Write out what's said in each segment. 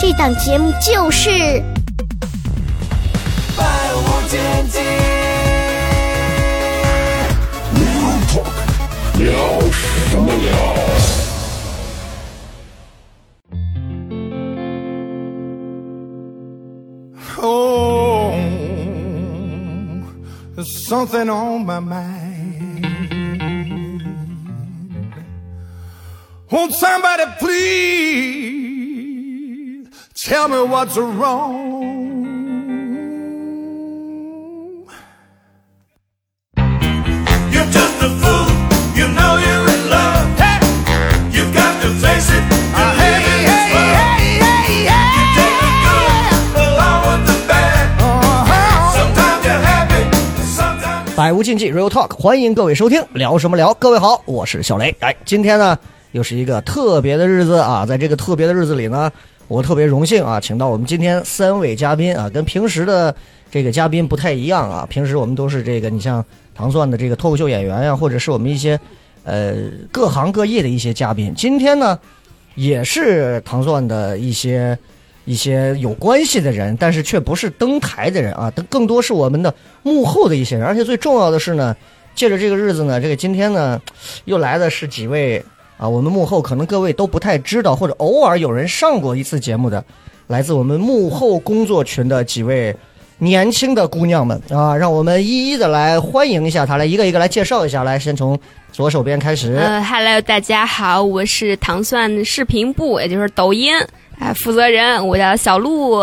这档节目就是《百无禁忌。Oh, there's something on my mind. Won't somebody please tell me what's wrong? You're just a fool. You know you're in love. You've got to face it. You're living this love. You take the good along with the bad. Sometimes you're happy, sometimes 百无禁忌 Real Talk，欢迎各位收听，聊什么聊？各位好，我是小雷。哎，今天呢又是一个特别的日子啊，在这个特别的日子里呢，我特别荣幸啊，请到我们今天三位嘉宾啊，跟平时的这个嘉宾不太一样啊。平时我们都是这个，你像糖蒜的这个脱口秀演员呀、或者是我们一些呃各行各业的一些嘉宾。今天呢，也是糖蒜的一些一些有关系的人，但是却不是登台的人啊，更更多是我们的幕后的一些人。而且最重要的是呢，借着这个日子呢，这个今天呢，又来的是几位啊，我们幕后可能各位都不太知道，或者偶尔有人上过一次节目的，来自我们幕后工作群的几位。年轻的姑娘们啊，让我们一一的来欢迎一下她，来一个一个来介绍一下。来，先从左手边开始。呃，Hello，大家好，我是糖蒜视频部，也就是抖音哎负责人，我叫小鹿，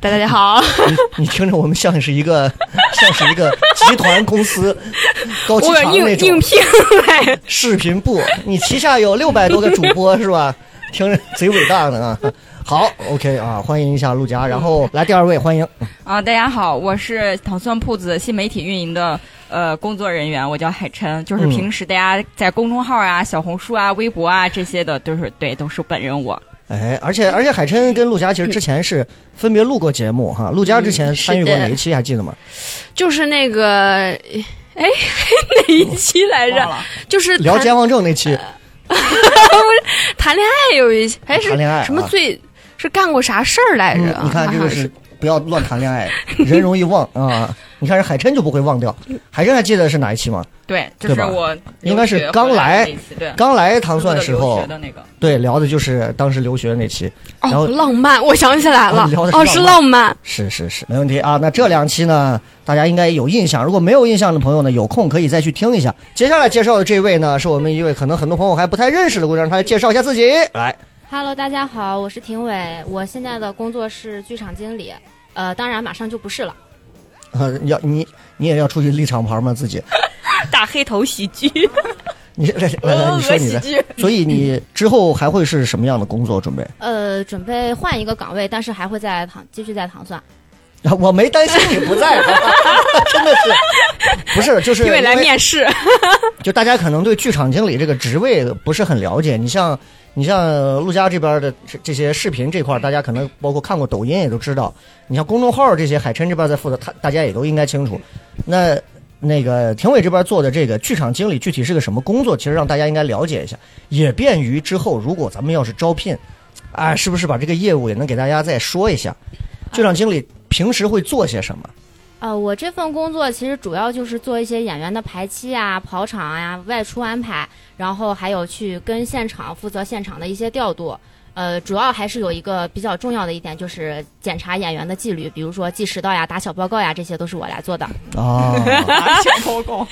大家好。你你听着，我们像是一个 像是一个集团公司 高强那种应应聘来，视频部，你旗下有六百多个主播是吧？听着贼伟大呢啊！好，OK 啊，欢迎一下陆佳，然后来第二位，欢迎啊，大家好，我是糖蒜铺子新媒体运营的呃工作人员，我叫海琛，就是嗯平时大家在公众号啊、小红书啊、微博啊这些的，都是对，都是本人我。哎，而且而且海琛跟陆佳其实之前是分别录过节目哈，陆佳之前参与过哪一期还记得吗？就是那个，哎，哪一期来着？就是聊健忘症那期，谈恋爱有一期，还是谈恋爱啊什么最是干过啥事儿来着你看这个是 不要乱谈恋爱，人容易忘啊。你看人海琛就不会忘掉，海琛还记得是哪一期吗？对，就是我应该是刚来刚来糖蒜时候学，的那个。对，聊的就是当时留学那期，然后哦，浪漫，我想起来了哦，是浪漫。是是是，没问题啊。那这两期呢，大家应该有印象。如果没有印象的朋友呢，有空可以再去听一下。接下来介绍的这位呢，是我们一位可能很多朋友还不太认识的姑娘，她来介绍一下自己。来，Hello，大家好，我是廷伟，我现在的工作是剧场经理，呃，当然马上就不是了。呃，要你你也要出去立厂牌吗？自己，大黑头喜剧，你来来来，你说你的。所以你之后还会是什么样的工作准备？呃，准备换一个岗位，但是还会在糖继续在糖蒜。啊我没担心你不在，真的是，不是就是因为来面试，就大家可能对剧场经理这个职位不是很了解。你像你像陆家这边的这这些视频这块，大家可能包括看过抖音也都知道。你像公众号这些，海琛这边在负责，他大家也都应该清楚。那那个廷伟这边做的这个剧场经理具体是个什么工作？其实让大家应该了解一下，也便于之后如果咱们要是招聘，啊，是不是把这个业务也能给大家再说一下？剧场经理平时会做些什么？呃，我这份工作其实主要就是做一些演员的排期啊、跑场啊、外出安排，然后还有去跟现场负责现场的一些调度。呃，主要还是有一个比较重要的一点，就是检查演员的纪律，比如说记迟到呀、打小报告呀，这些都是我来做的。啊，小报告。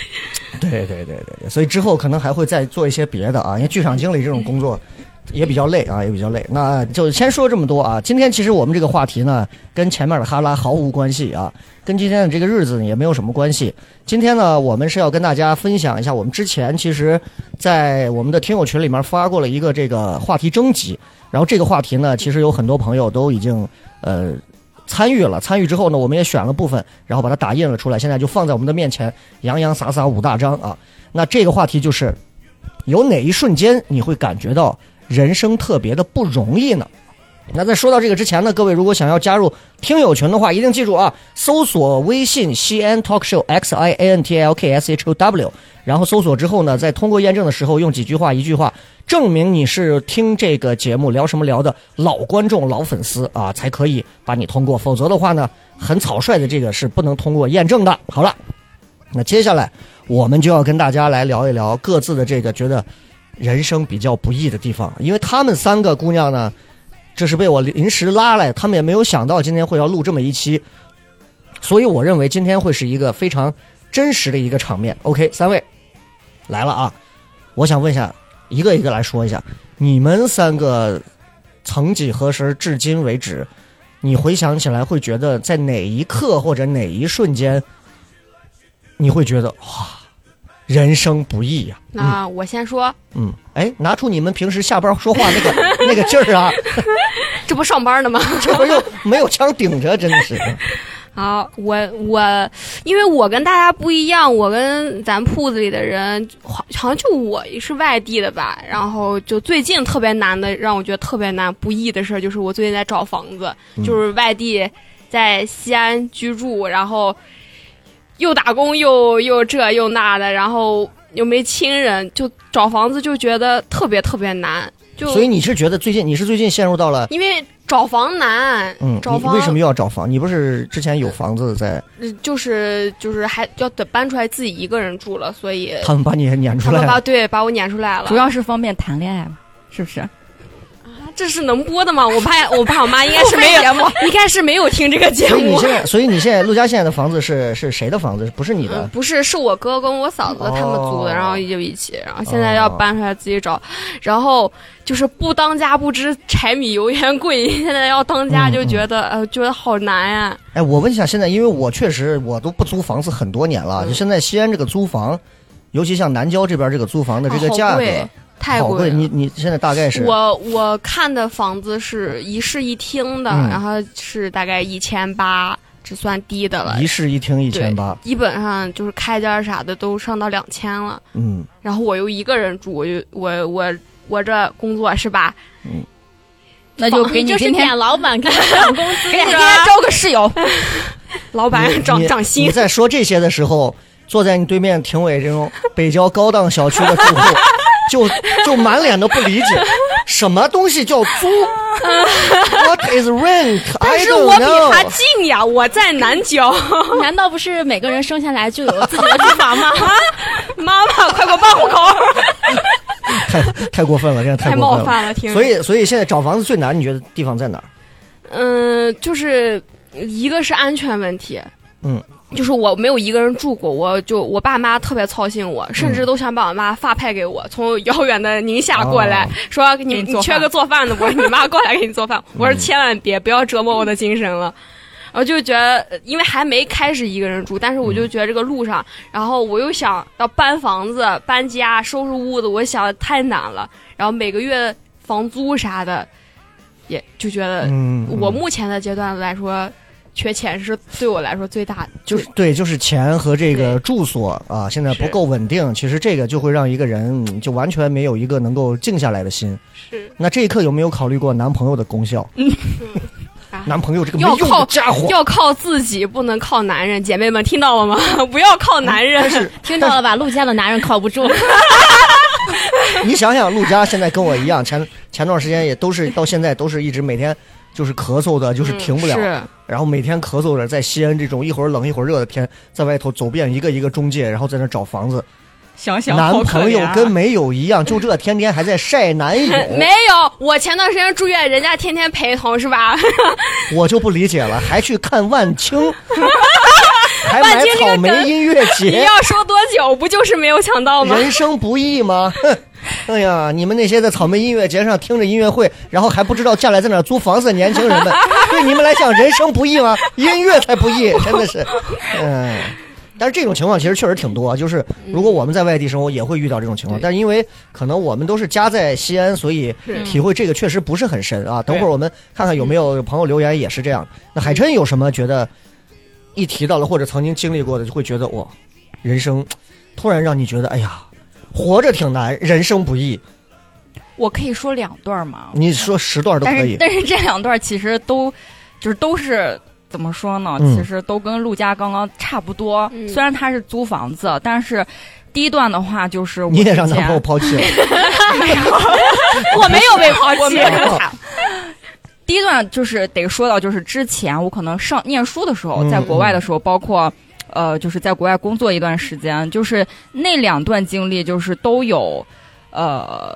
对对对对对，所以之后可能还会再做一些别的啊，因为剧场经理这种工作也比较累啊，也比较累。那就先说这么多啊。今天其实我们这个话题呢，跟前面的哈拉毫无关系啊，跟今天的这个日子也没有什么关系。今天呢，我们是要跟大家分享一下，我们之前其实，在我们的听友群里面发过了一个这个话题征集，然后这个话题呢，其实有很多朋友都已经呃。参与了。参与之后呢，我们也选了部分，然后把它打印了出来，现在就放在我们的面前，洋洋洒洒五大张啊。那这个话题就是，有哪一瞬间你会感觉到人生特别的不容易呢？那在说到这个之前呢，各位如果想要加入听友群的话，一定记住啊，搜索微信西安 Talk Show X I A N T L K S H O W，然后搜索之后呢，在通过验证的时候用几句话一句话证明你是听这个节目聊什么聊的老观众、老粉丝啊，才可以把你通过。否则的话呢，很草率的这个是不能通过验证的。好了，那接下来我们就要跟大家来聊一聊各自的这个觉得人生比较不易的地方，因为她们三个姑娘呢。这是被我临时拉来，他们也没有想到今天会要录这么一期，所以我认为今天会是一个非常真实的一个场面。OK，三位来了啊！我想问一下，一个一个来说一下，你们三个曾几何时至今为止，你回想起来会觉得在哪一刻或者哪一瞬间，你会觉得哇，人生不易呀、那我先说，嗯，哎，拿出你们平时下班说话那个 那个劲儿啊！这不上班呢吗？这不又没有枪顶着，真的是。好，我我，因为我跟大家不一样，我跟咱铺子里的人，好好像就我是外地的吧。然后就最近特别难的，让我觉得特别难不易的事儿，就是我最近在找房子，就是外地在西安居住，然后又打工又又这又那的，然后又没亲人，就找房子就觉得特别特别难。就所以你是觉得最近你是最近陷入到了因为找房难，嗯，找房你为什么又要找房？你不是之前有房子在，呃就是就是还要得搬出来自己一个人住了，所以他们把你撵出他们把来了？对把我撵出来了。主要是方便谈恋爱嘛，是不是？这是能播的吗？我怕 我爸我妈应该是没有，应该是没有听这个节目。所以你现在，所以你现在陆家现在的房子是是谁的房子？不是你嗯的？不是，是我哥跟我嫂子他们租的，哦然后就一起，然后现在要搬出来自己找，然后就是不当家不知柴米油盐贵，现在要当家嗯就觉得、呃觉得好难呀、哎，我问一下，现在因为我确实我都不租房子很多年了，嗯就现在西安这个租房，尤其像南郊这边这个租房的这个价格，贵太好贵。了。你你现在大概是我我看的房子是一室一厅的，嗯然后是大概一千八，这算低的了一。室一厅一千八，基本上就是开间啥的都上到两千了。嗯，然后我又一个人住，我就我我我这工作是吧？嗯那就给你今天点老板 给你涨工资给你今。天招个室友，老板涨涨薪你，在说这些的时候，坐在你对面评委这种北郊高档小区的住户，就就满脸的不理解，什么东西叫租？What is rent？但是我比他。近呀，我在南郊。难道不是每个人生下来就有自己的住房吗？妈妈，快给我办户口！太太过分了，真的太。冒犯了，听。所以，所以现在找房子最难，你觉得地方在哪儿？嗯，就是一个是安全问题，嗯，就是我没有一个人住过，我就我爸妈特别操心我，甚嗯至都想把我妈发派给我，从遥远的宁夏过来，哦说你你缺个做饭的不？你妈过来给你做饭。我说嗯千万别，不要折磨我的精神了。我就觉得，呃因为还没开始一个人住，但是我就觉得这个路上，然后我又想要搬房子、搬家、收拾屋子，我想太难了。然后每个月房租啥的，也就觉得嗯，我嗯目前的阶段来说，缺钱是对我来说最大的。就是对，就是钱和这个住所啊，现在不够稳定，其实这个就会让一个人嗯就完全没有一个能够静下来的心。是那这一刻有没有考虑过男朋友的功效？啊男朋友这个没用要靠的家伙，要靠自己，不能靠男人。姐妹们听到了吗？不要靠男人。听到了吧？陆家的男人靠不住。你想想，陆家现在跟我一样，前前段时间也都是到现在都是一直每天就是咳嗽的，就是停不了，然后每天咳嗽着，在西安这种一会儿冷一会儿热的天，在外头走遍一个一个中介，然后在那找房子。想想男朋友跟没有一样，就这天天还在晒男友，没有，我前段时间住院，人家天天陪同是吧？我就不理解了，还去看万青，还买草莓音乐节你，要说多久，不就是没有抢到吗？人生不易吗？哼！哎呀，你们那些在草莓音乐节上听着音乐会，然后还不知道将来在哪儿租房子的年轻人们，对你们来讲，人生不易吗？音乐才不易，真的是，嗯。但是这种情况其实确实挺多，就是如果我们在外地生活，也会遇到这种情况。对但是因为可能我们都是家在西安，所以体会这个确实不是很深啊。等会儿我们看看有没有朋友留言也是这样。那海琛有什么觉得一提到了或者曾经经历过的，就会觉得哇，人生突然让你觉得哎呀，活着挺难，人生不易。我可以说两段吗？你说十段都可以。但是 这两段其实都就是都是怎么说呢？嗯其实都跟陆家刚刚差不多。嗯虽然他是租房子，但是第一段的话就是我你也让之前男朋友抛弃了，我没有被抛弃我没有这么惨。第一段就是得说到，就是之前我可能上念书的时候，嗯在国外的时候，包括呃，就是在国外工作一段时间，就是那两段经历，就是都有呃，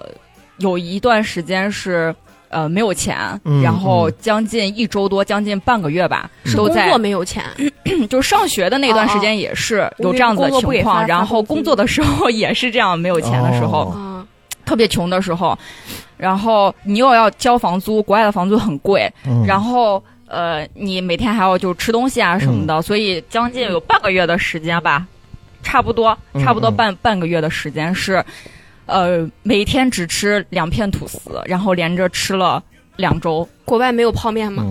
有一段时间是。呃，没有钱，嗯然后嗯将近一周多，将近半个月吧，是都在工作没有钱，就是上学的那段时间也是哦有这样子的情况，发然后工作的时候也是这样，没有钱的时候，特别穷的时候，然后你又要交房租，国外的房租很贵，嗯然后呃，你每天还要就吃东西啊什么的，嗯所以将近有半个月的时间吧，差不多嗯差不多嗯半、半个月的时间是，呃，每天只吃两片吐司，然后连着吃了两周。国外没有泡面吗？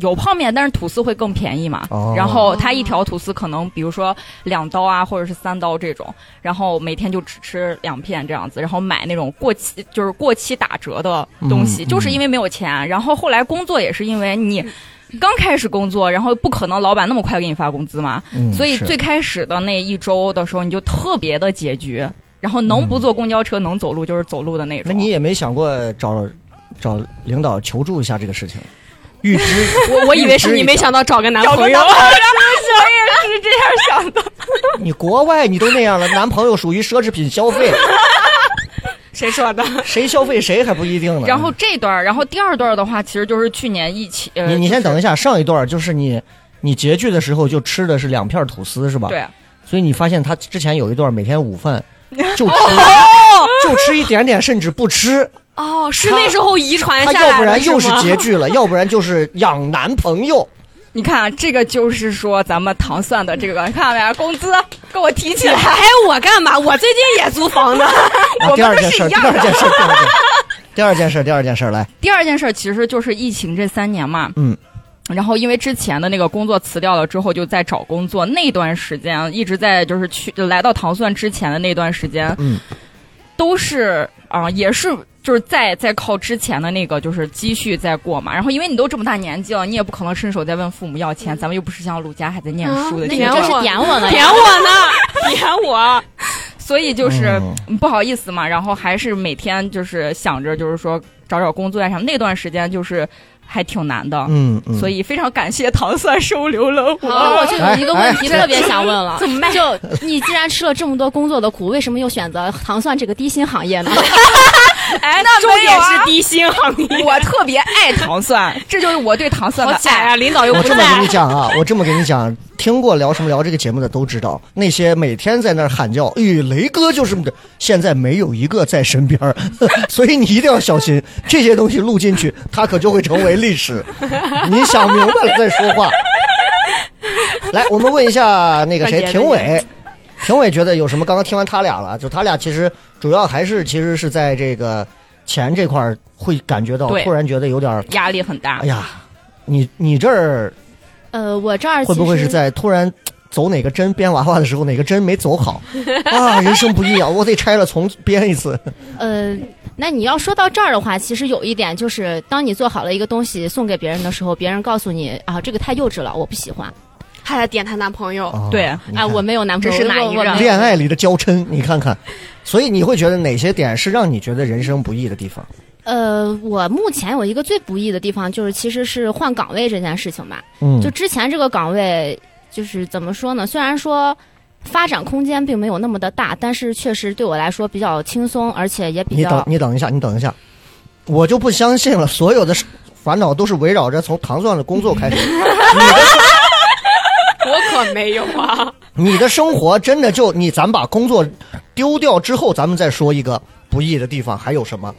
嗯，有泡面，但是吐司会更便宜嘛。哦然后它一条吐司可能，比如说两刀啊，或者是三刀这种，然后每天就只吃两片这样子，然后买那种过期就是过期打折的东西，嗯就是因为没有钱。然后后来工作也是因为你刚开始工作，然后不可能老板那么快给你发工资嘛，嗯所以最开始的那一周的时候，你就特别的拮据。然后能不坐公交车，能走路就是走路的那种。那你也没想过找找领导求助一下这个事情？预知 我我以为是你没想到找个男朋友男，朋友，我也是这样想的。你国外你都那样了，男朋友属于奢侈品消费，谁说的？谁消费谁还不一定呢。然后这段，然后第二段的话，其实就是去年一起。呃、你你先等一下，上一段就是你你拮据的时候就吃的是两片吐司是吧？。对，所以你发现他之前有一段每天午饭就吃哦就吃一点点，甚至不吃。哦，是那时候遗传下来的要不然又是拮据了，要不然就是养男朋友。你看这个就是说咱们糖蒜的这个，你看没有？工资给我提起来。你还我干嘛？我最近也租房子。第二件事，第二件事，第二件事，第二件事，第二件事来，第二件事其实就是疫情这三年嘛，嗯。然后因为之前的那个工作辞掉了之后，就在找工作。那段时间一直在就是去来到糖蒜之前的那段时间，嗯，都是啊、也是就是再再靠之前的那个就是积蓄再过嘛。然后因为你都这么大年纪了，你也不可能伸手再问父母要钱，咱们又不是像鲁家还在念书的那你这是点我呢？点我呢，点 我。所以就是、不好意思嘛。然后还是每天就是想着就是说找找工作呀什么。那段时间就是还挺难的。嗯嗯，所以非常感谢糖蒜收留了我。好我就有一个问题特别想问了，怎么办就你既然吃了这么多工作的苦，为什么又选择糖蒜这个低薪行业呢？哎，那重点是低。薪行 业。我特别爱糖蒜，这就是我对糖蒜的爱。好假呀！领导又不我这么跟你。讲啊，我这么跟你讲，听过聊什么聊这个节目的都知道，那些每天在那儿喊叫，哎，雷哥就是的，现在没有一个在身边儿，所以你一定要小心，这些东西录进去，它可就会成为历史。你想明白了再说话。来，我们问一下那个谁，快点廷伟。廷伟觉得有什么？刚刚听完他俩了，就他俩其实主要还是其实是在这个钱这块儿会感觉到，对突然觉得有点，压力很大哎。呀，你你这儿呃，我这儿会不会是在突然走哪个针编娃娃的时候，哪个针没走好 啊？人生不易啊，我得拆了重编一次。呃，那你要说到这儿的话，其实有一点就是，当你做好了一个东西送给别人的时候，别人告诉你啊，这个太幼稚了，我不喜欢。还在点她男朋友，啊对哎，我没有男朋友，这是哪一任我我没恋爱里的娇嗔，你看看。所以你会觉得哪些点是让你觉得人生不易的地方？呃，我目前有一个最不易的地方，就是其实是换岗位这件事情吧。嗯，就之前这个岗位，就是怎么说呢？虽然说发展空间并没有那么的大，但是确实对我来说比较轻松，而且也比你等较你等一下，你等一下，我就不相信了，所有的烦恼都是围绕着从糖蒜的工作开始。我可没有啊。你的生活真的就你，咱把工作丢掉之后，咱们再说一个不易的地方还有什么？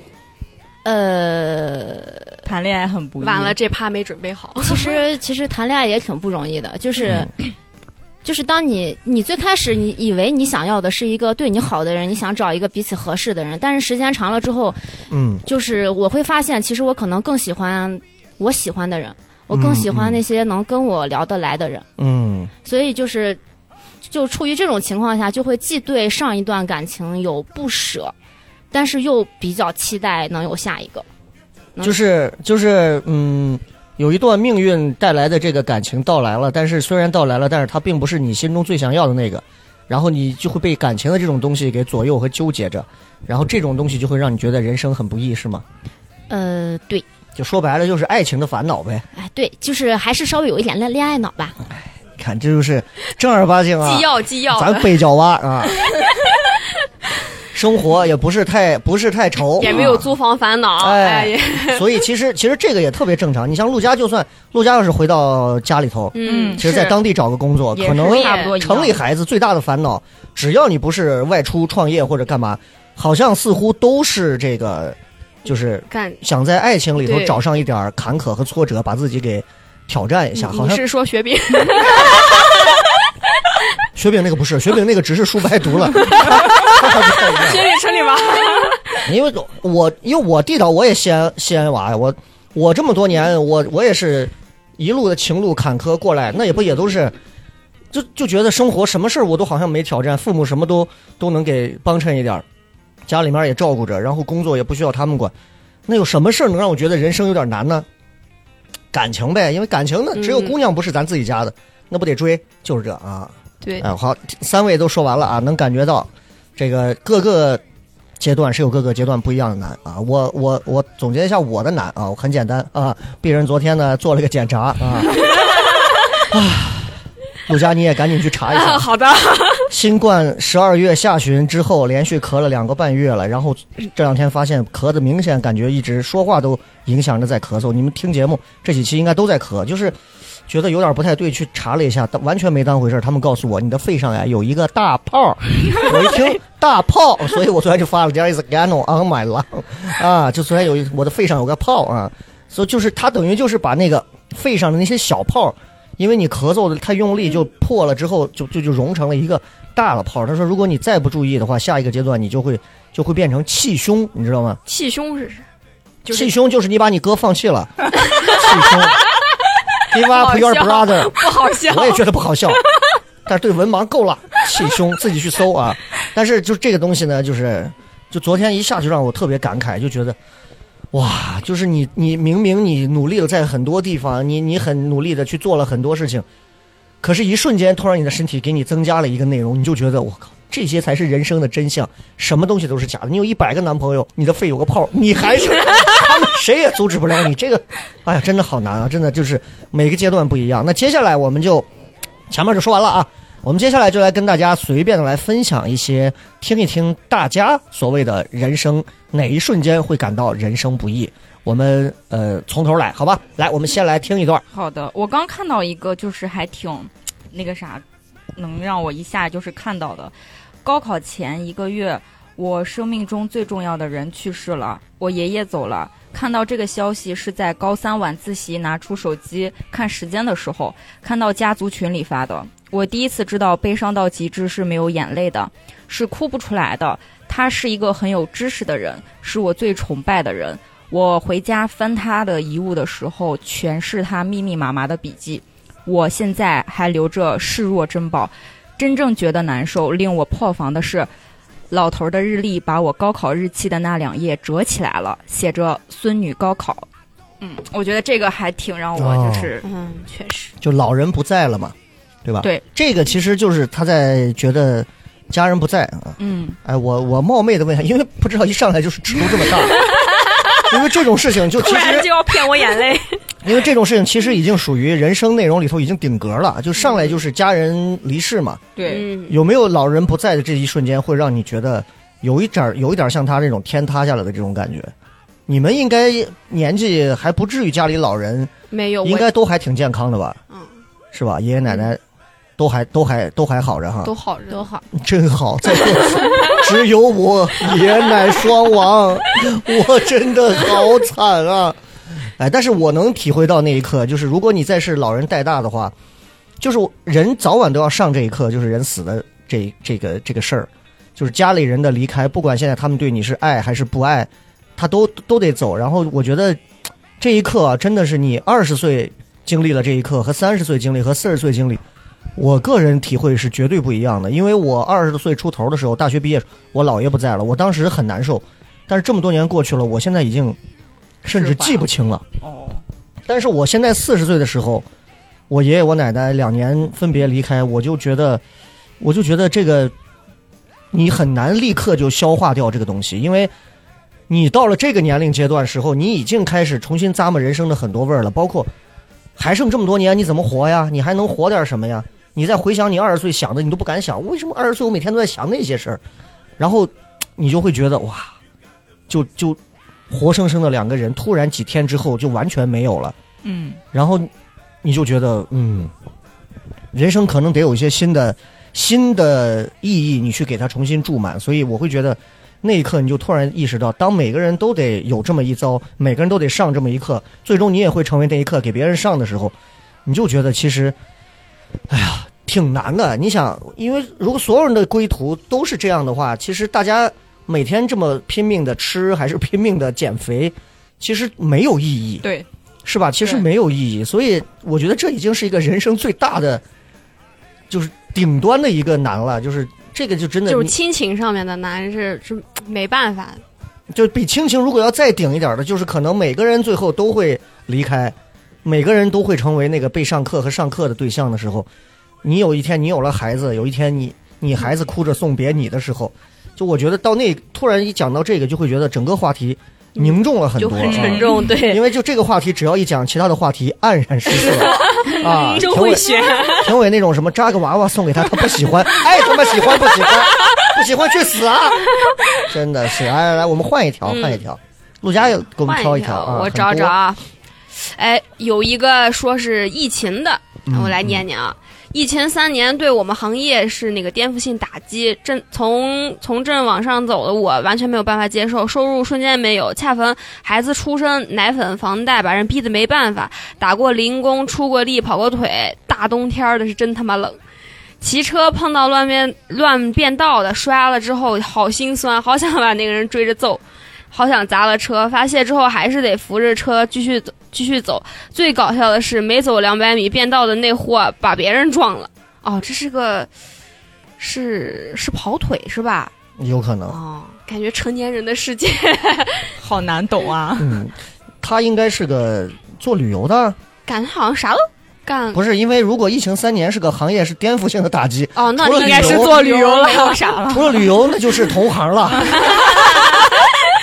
呃，谈恋爱很不易。完了，这趴没准备好。其实其实谈恋爱也挺不容易的，就是。就是当你你最开始你以为你想要的是一个对你好的人，你想找一个彼此合适的人，但是时间长了之后，嗯就是我会发现，其实我可能更喜欢我喜欢的人，我更喜欢那些能跟我聊得来的人，嗯。所以就是就处于这种情况下，就会既对上一段感情有不舍，但是又比较期待能有下一个。嗯就是就是嗯，有一段命运带来的这个感情到来了，但是虽然到来了，但是它并不是你心中最想要的那个，然后你就会被感情的这种东西给左右和纠结着，然后这种东西就会让你觉得人生很不易，是吗？呃，对，就说白了就是爱情的烦恼呗。哎，对，就是还是稍微有一点恋恋爱脑吧。你看，这就是正儿八经啊，纪要纪要咱的，北郊娃啊，生活也不是太不是太愁，也没有啊租房烦恼，哎哎，所以其实其实这个也特别正常。你像陆家，就算陆家要是回到家里头，嗯，其实在当地找个工作，可能差不多城里孩子最大的烦恼，只要你不是外出创业或者干嘛，好像似乎都是这个，就是干。想在爱情里头找上一点坎坷和挫折，把自己给挑战一下。好像是说雪饼？雪饼那个不是，雪饼那个只是书白读了。雪饼城里吧？因为我因为我地道我也西安西安娃呀，我我这么多年我我也是一路的情路坎坷过来，那也不也都是，就就觉得生活什么事儿我都好像没挑战，父母什么都都能给帮衬一点儿，家里面也照顾着，然后工作也不需要他们管，那有什么事儿能让我觉得人生有点难呢？感情呗，因为感情呢，只有嗯姑娘不是咱自己家的，那不得追，就是这啊。对，哎，好，三位都说完了啊，能感觉到这个各个阶段是有各个阶段不一样的难啊。我我我总结一下我的难啊，我很简单啊。鄙人昨天呢做了个检查啊，啊，陆佳你也赶紧去查一下。好的，新冠十二月下旬之后，连续咳了两个半月了，然后这两天发现咳的明显感觉一直说话都影响着在咳嗽。你们听节目这几期应该都在咳，就是觉得有点不太对，去查了一下，完全没当回事。他们告诉我你的肺上呀有一个大泡，我一听 大泡，所以我昨天就发了 There is a gano on my lung 啊，就昨天有一我的肺上有个泡啊，所以就是他等于就是把那个肺上的那些小泡。因为你咳嗽的太用力，就破了之后，就就就融成了一个大了泡。他说，如果你再不注意的话，下一个阶段你就会就会变成气胸，你知道吗？气胸是就是气胸就是你把你哥放弃了，气胸。Give up your brother，不好笑。我也觉得不好笑，但是对文盲够了，气胸自己去搜啊。但是就这个东西呢，就是就昨天一下就让我特别感慨，就觉得哇，就是你你明明你努力了在很多地方，你你很努力的去做了很多事情，可是一瞬间突然你的身体给你增加了一个内容，你就觉得我靠。这些才是人生的真相，什么东西都是假的。你有一百个男朋友，你的肺有个泡，你还是他们谁也阻止不了你。这个，哎呀，真的好难啊！真的就是每个阶段不一样。那接下来我们就前面就说完了啊，我们接下来就来跟大家随便的来分享一些，听一听大家所谓的人生哪一瞬间会感到人生不易。我们呃从头来，好吧？来，我们先来听一段。好的，我刚看到一个，就是还挺那个啥，能让我一下就是看到的。高考前一个月，我生命中最重要的人去世了，我爷爷走了。看到这个消息是在高三晚自习拿出手机看时间的时候，看到家族群里发的。我第一次知道悲伤到极致是没有眼泪的，是哭不出来的。他是一个很有知识的人，是我最崇拜的人。我回家翻他的遗物的时候，全是他密密麻麻的笔记。我现在还留着视若珍宝。真正觉得难受、令我破防的是，老头儿的日历把我高考日期的那两页折起来了，写着“孙女高考”。嗯，我觉得这个还挺让我就是、嗯，确实，就老人不在了嘛，对吧？对，这个其实就是他在觉得家人不在啊。嗯，哎，我我冒昧的问一下，因为不知道一上来就是尺度这么大，因为这种事情就其突然实就要骗我眼泪。因为这种事情其实已经属于人生内容里头已经顶格了，就上来就是家人离世嘛。对，嗯，有没有老人不在的这一瞬间，会让你觉得有一点儿有一点儿像他这种天塌下来的这种感觉？你们应该年纪还不至于家里老人没有，应该都还挺健康的吧？嗯，是吧？爷爷奶奶都还都还都还好着哈，都好着都好，真好。只有我爷奶双亡，我真的好惨啊！哎，但是我能体会到那一刻，就是如果你再是老人带大的话，就是人早晚都要上这一课，就是人死的这这个这个事儿，就是家里人的离开，不管现在他们对你是爱还是不爱，他都都得走。然后我觉得这一刻啊，真的是你二十岁经历了这一刻，和三十岁经历和四十岁经历，我个人体会是绝对不一样的。因为我二十岁出头的时候，大学毕业，我姥爷不在了，我当时很难受。但是这么多年过去了，我现在已经甚至记不清了。哦，但是我现在四十岁的时候，我爷爷我奶奶两年分别离开，我就觉得，我就觉得这个你很难立刻就消化掉这个东西，因为你到了这个年龄阶段时候，你已经开始重新咂摸人生的很多味儿了，包括还剩这么多年，你怎么活呀？你还能活点什么呀？你再回想你二十岁想的，你都不敢想，为什么二十岁我每天都在想那些事儿？然后你就会觉得哇，就就活生生的两个人，突然几天之后就完全没有了。嗯，然后你就觉得，嗯，人生可能得有一些新的新的意义，你去给它重新注满。所以我会觉得，那一刻你就突然意识到，当每个人都得有这么一遭，每个人都得上这么一课，最终你也会成为那一课给别人上的时候，你就觉得其实，哎呀，挺难的。你想，因为如果所有人的归途都是这样的话，其实大家每天这么拼命的吃，还是 拼命的减肥，其实没有意义。对，是吧？其实没有意义，所以我觉得这已经是一个人生最大的，就是顶端的一个难了。就是这个就真的，就是亲情上面的难是是没办法，就比亲情如果要再顶一点的，就是可能每个人最后都会离开，每个人都会成为那个被上课和上课的对象的时候，你有一天你有了孩子，有一天你你孩子哭着送别你的时候，就我觉得到那突然一讲到这个，就会觉得整个话题凝重了很多，就很沉啊重。对，因为就这个话题，只要一讲，其他的话题黯然失色 啊。真评委会选。评委那种什么扎个娃娃送给他，他不喜欢，爱他妈喜欢不喜欢，不喜欢去死啊！真的是，来来来，我们换一条，嗯换一条。陆佳也给我们挑一条啊，我。找找啊。哎，有一个说是疫情的，嗯我来念念啊。疫情三年对我们行业是那个颠覆性打击，正从从正往上走的我完全没有办法接受，收入瞬间没有，恰逢孩子出生，奶粉、房贷把人逼得没办法，打过零工，出过力，跑过腿，大冬天的是真他妈冷。骑车碰到乱变乱变道的，摔了之后好心酸，好想把那个人追着揍。好想砸了车，发泄之后还是得扶着车继续走，继续走。最搞笑的是，没走两百米变道的那货把别人撞了。哦，这是个，是是跑腿是吧？有可能，哦，感觉成年人的世界。好难懂啊。嗯，他应该是个做旅游的，感觉好像啥都干。不是因为如果疫情三年是个行业是颠覆性的打击，哦，那应该是做旅游了。没有啥了。除了旅游那就是同行了，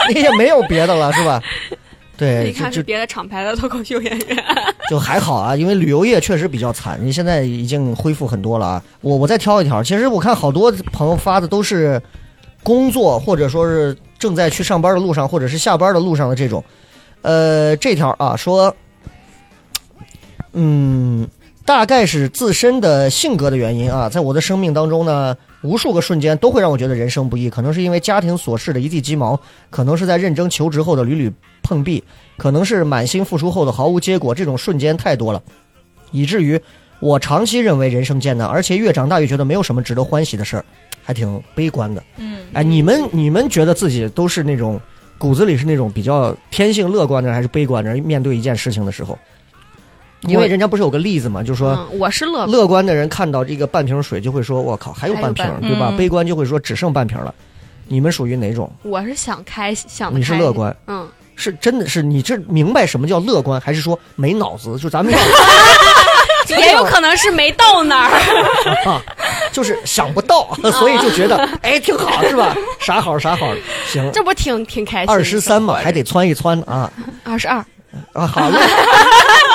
你 也没有别的了，是吧？对，一看就是别的厂牌的脱口秀演员。就还好啊，因为旅游业确实比较惨，你现在已经恢复很多了啊。我我再挑一条，其实我看好多朋友发的都是工作或者说是正在去上班的路上，或者是下班的路上的这种。呃，这条啊说，嗯，大概是自身的性格的原因啊，在我的生命当中呢，无数个瞬间都会让我觉得人生不易，可能是因为家庭琐事的一地鸡毛，可能是在认真求职后的屡屡碰壁，可能是满心付出后的毫无结果，这种瞬间太多了，以至于我长期认为人生艰难，而且越长大越觉得没有什么值得欢喜的事儿，还挺悲观的。嗯，哎，你们你们觉得自己都是那种骨子里是那种比较天性乐观的，还是悲观的？面对一件事情的时候，因为人家不是有个例子嘛，就说。嗯，我是乐。乐观的人看到这个半瓶水就会说：“我靠，还有半瓶对吧？”嗯悲观就会说：“只剩半瓶了。”你们属于哪种？我是想开想得你是乐观，嗯，是真的是你这明白什么叫乐观，还是说没脑子？就咱们 也有可能是没到那儿。啊，就是想不到，所以就觉得哎挺好，是吧？啥好啥好，行，这不挺挺开心？二十三嘛，还得窜一窜啊二十二。啊，好嘞，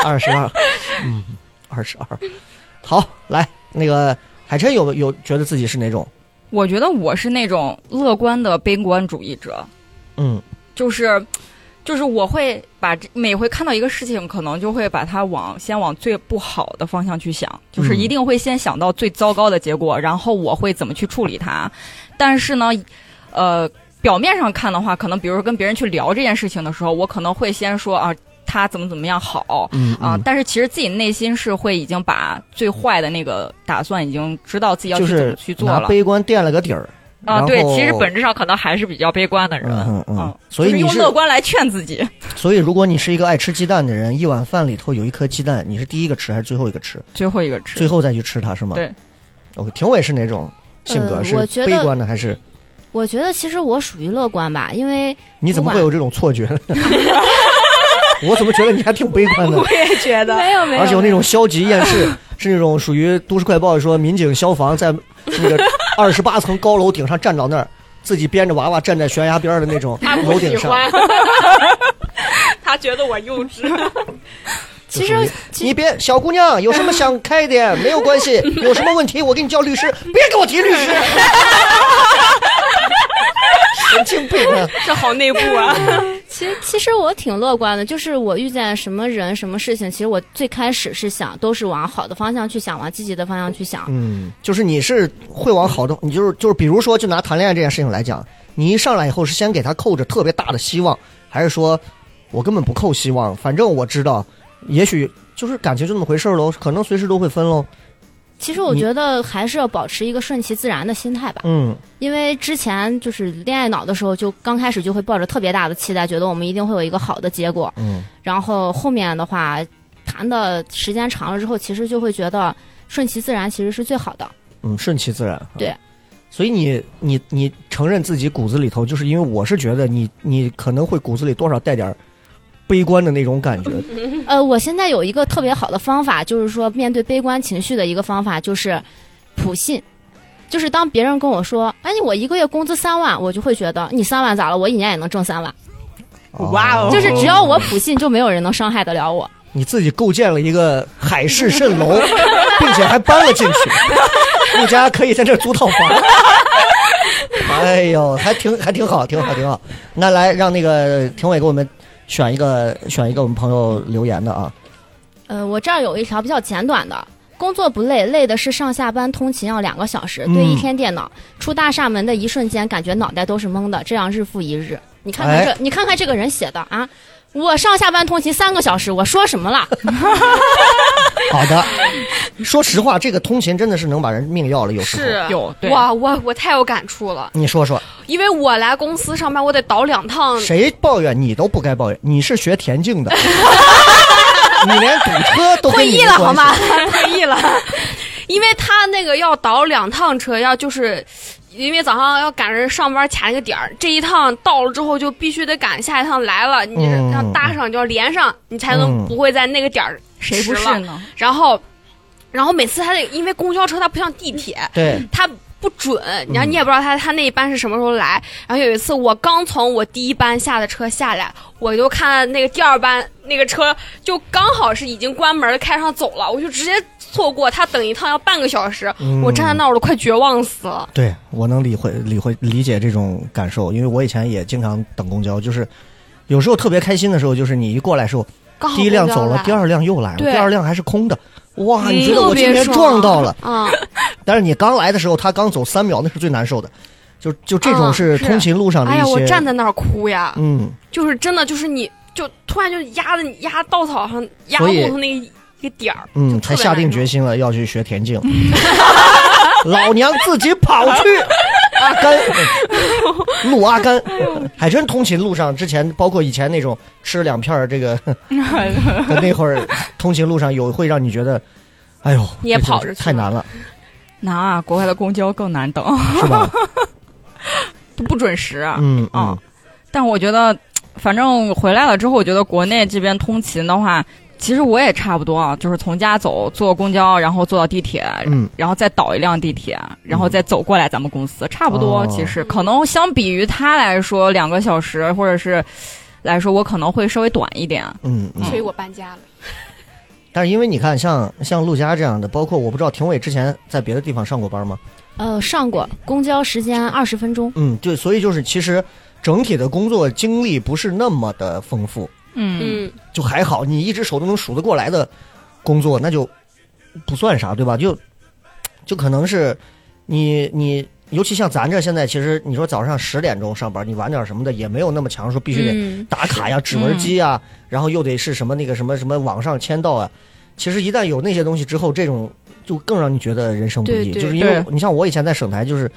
二十二，嗯，二十二，好，来那个海琛有有觉得自己是哪种？我觉得我是那种乐观的悲观主义者，嗯就是。就是我会把这每回看到一个事情，可能就会把它往先往最不好的方向去想，就是嗯一定会先想到最糟糕的结果，然后我会怎么去处理它。但是呢，呃，表面上看的话，可能比如说跟别人去聊这件事情的时候，我可能会先说啊。他怎么怎么样好。嗯啊、嗯但是其实自己内心是会已经把最坏的那个打算已经知道自己要去怎么去做了悲观垫了个底儿。啊。对，其实本质上可能还是比较悲观的人。嗯嗯所以你是乐观来劝自己。所以如果你是一个爱吃鸡蛋的人，一碗饭里头有一颗鸡蛋，你是第一个吃还是最后一个吃？最后一个吃最后再去吃它是吗？对。OK，廷伟是哪种性格？呃是悲观的还是？我觉得其实我属于乐观吧，因为你怎么会有这种错觉？我怎么觉得你还挺悲观的？我也觉得没有没有而且有那种消极厌世，是那种属于都市快报说民警消防在那个二十八层高楼顶上站到那儿，自己编着娃娃站在悬崖边的那种楼顶上。他觉得我幼稚。其实你别，小姑娘，有什么想开点没有关系，有什么问题我给你叫律师，别给我提律师。神经病啊！这好内部啊！其实其实我挺乐观的，就是我遇见什么人什么事情，其实我最开始是想都是往好的方向去想，往积极的方向去想。嗯，就是你是会往好的，你就是就是，比如说，就拿谈恋爱这件事情来讲，你一上来以后是先给他扣着特别大的希望，还是说我根本不扣希望，反正我知道，也许就是感情就那么回事喽，可能随时都会分喽。其实我觉得还是要保持一个顺其自然的心态吧，嗯因为之前就是恋爱脑的时候，就刚开始就会抱着特别大的期待，觉得我们一定会有一个好的结果，嗯然后后面的话谈的时间长了之后，其实就会觉得顺其自然其实是最好的。嗯，顺其自然。对。所以你你你承认自己骨子里头，就是因为我是觉得你你可能会骨子里多少带点儿悲观的那种感觉。呃，我现在有一个特别好的方法，就是说面对悲观情绪的一个方法，就是普信。就是当别人跟我说：“哎，我一个月工资三万”，我就会觉得你三万咋了？我一年也能挣三万。哇哦就是只要我普信，就没有人能伤害得了我。你自己构建了一个海市蜃楼，并且还搬了进去，陆家可以在这租套房。哎呦，还挺还挺好，挺好，挺好。那来让那个评委给我们选一个选一个我们朋友留言的啊。呃，我这儿有一条比较简短的。工作不累，累的是上下班通勤要两个小时，嗯对一天电脑。出大厦门的一瞬间，感觉脑袋都是懵的，这样日复一日。你看看这，哎你看看这个人写的啊！我上下班通勤三个小时，我说什么了？好的，说实话，这个通勤真的是能把人命要了，有时候。是有对哇，我我太有感触了，你说说，因为我来公司上班，我得倒两趟。谁抱怨你都不该抱怨，你是学田径的，你连堵车都跟退役了好吗？退役了，因为他那个要倒两趟车，要就是。因为早上要赶着上班卡那个点儿，这一趟到了之后就必须得赶下一趟来了，你嗯要搭上就要连上，你才嗯能不会在那个点儿谁不是呢？然后，然后每次他得因为公交车它不像地铁，对，它不准，然后你也不知道他他那一班是什么时候来。然后有一次我刚从我第一班下的车下来，我就看那个第二班那个车就刚好是已经关门开上走了，我就直接错过，他等一趟要半个小时，嗯我站在那儿我都快绝望死了。对我能理会理会理解这种感受，因为我以前也经常等公交，就是有时候特别开心的时候，就是你一过来的时候，第一辆走了，第二辆又来了，第二辆还是空的，哇，嗯你觉得我今天撞到了？啊、但是你刚来的时候，他刚走三秒，那是最难受的，就就这种嗯是是。通勤路上的哎呀，我，站在那儿哭呀，嗯，就是真的就是你就突然就压的你压稻草上压过头那个一个点儿，嗯，才下定决心了 要去学田径。老娘自己跑去 阿甘，嗯 路阿甘，还真通勤路上之前，包括以前那种吃两片儿这个，那会儿通勤路上有会让你觉得，哎呦，也跑着太难了，难啊，国外的公交更难等，是吧？都不准时。嗯啊嗯，但我觉得，反正回来了之后，我觉得国内这边通勤的话，其实我也差不多啊，就是从家走，坐公交，然后坐到地铁，嗯然后再倒一辆地铁，然后再走过来咱们公司，差不多。哦其实可能相比于他来说，两个小时或者是来说，我可能会稍微短一点。嗯嗯。所以我搬家了。但是因为你看，像像陆佳这样的，包括我不知道廷伟之前在别的地方上过班吗？呃，上过公交时间二十分钟，嗯，对，所以就是其实整体的工作经历不是那么的丰富。嗯嗯，就还好，你一只手都能数得过来的工作，那就不算啥，对吧？就就可能是你你尤其像咱这现在，其实你说早上十点钟上班，你晚点什么的也没有那么强，说必须得嗯打卡呀、指纹机呀，然后又得是什么那个什么什么网上签到啊。其实一旦有那些东西之后，这种就更让你觉得人生不易。就是因为你像我以前在省台，就是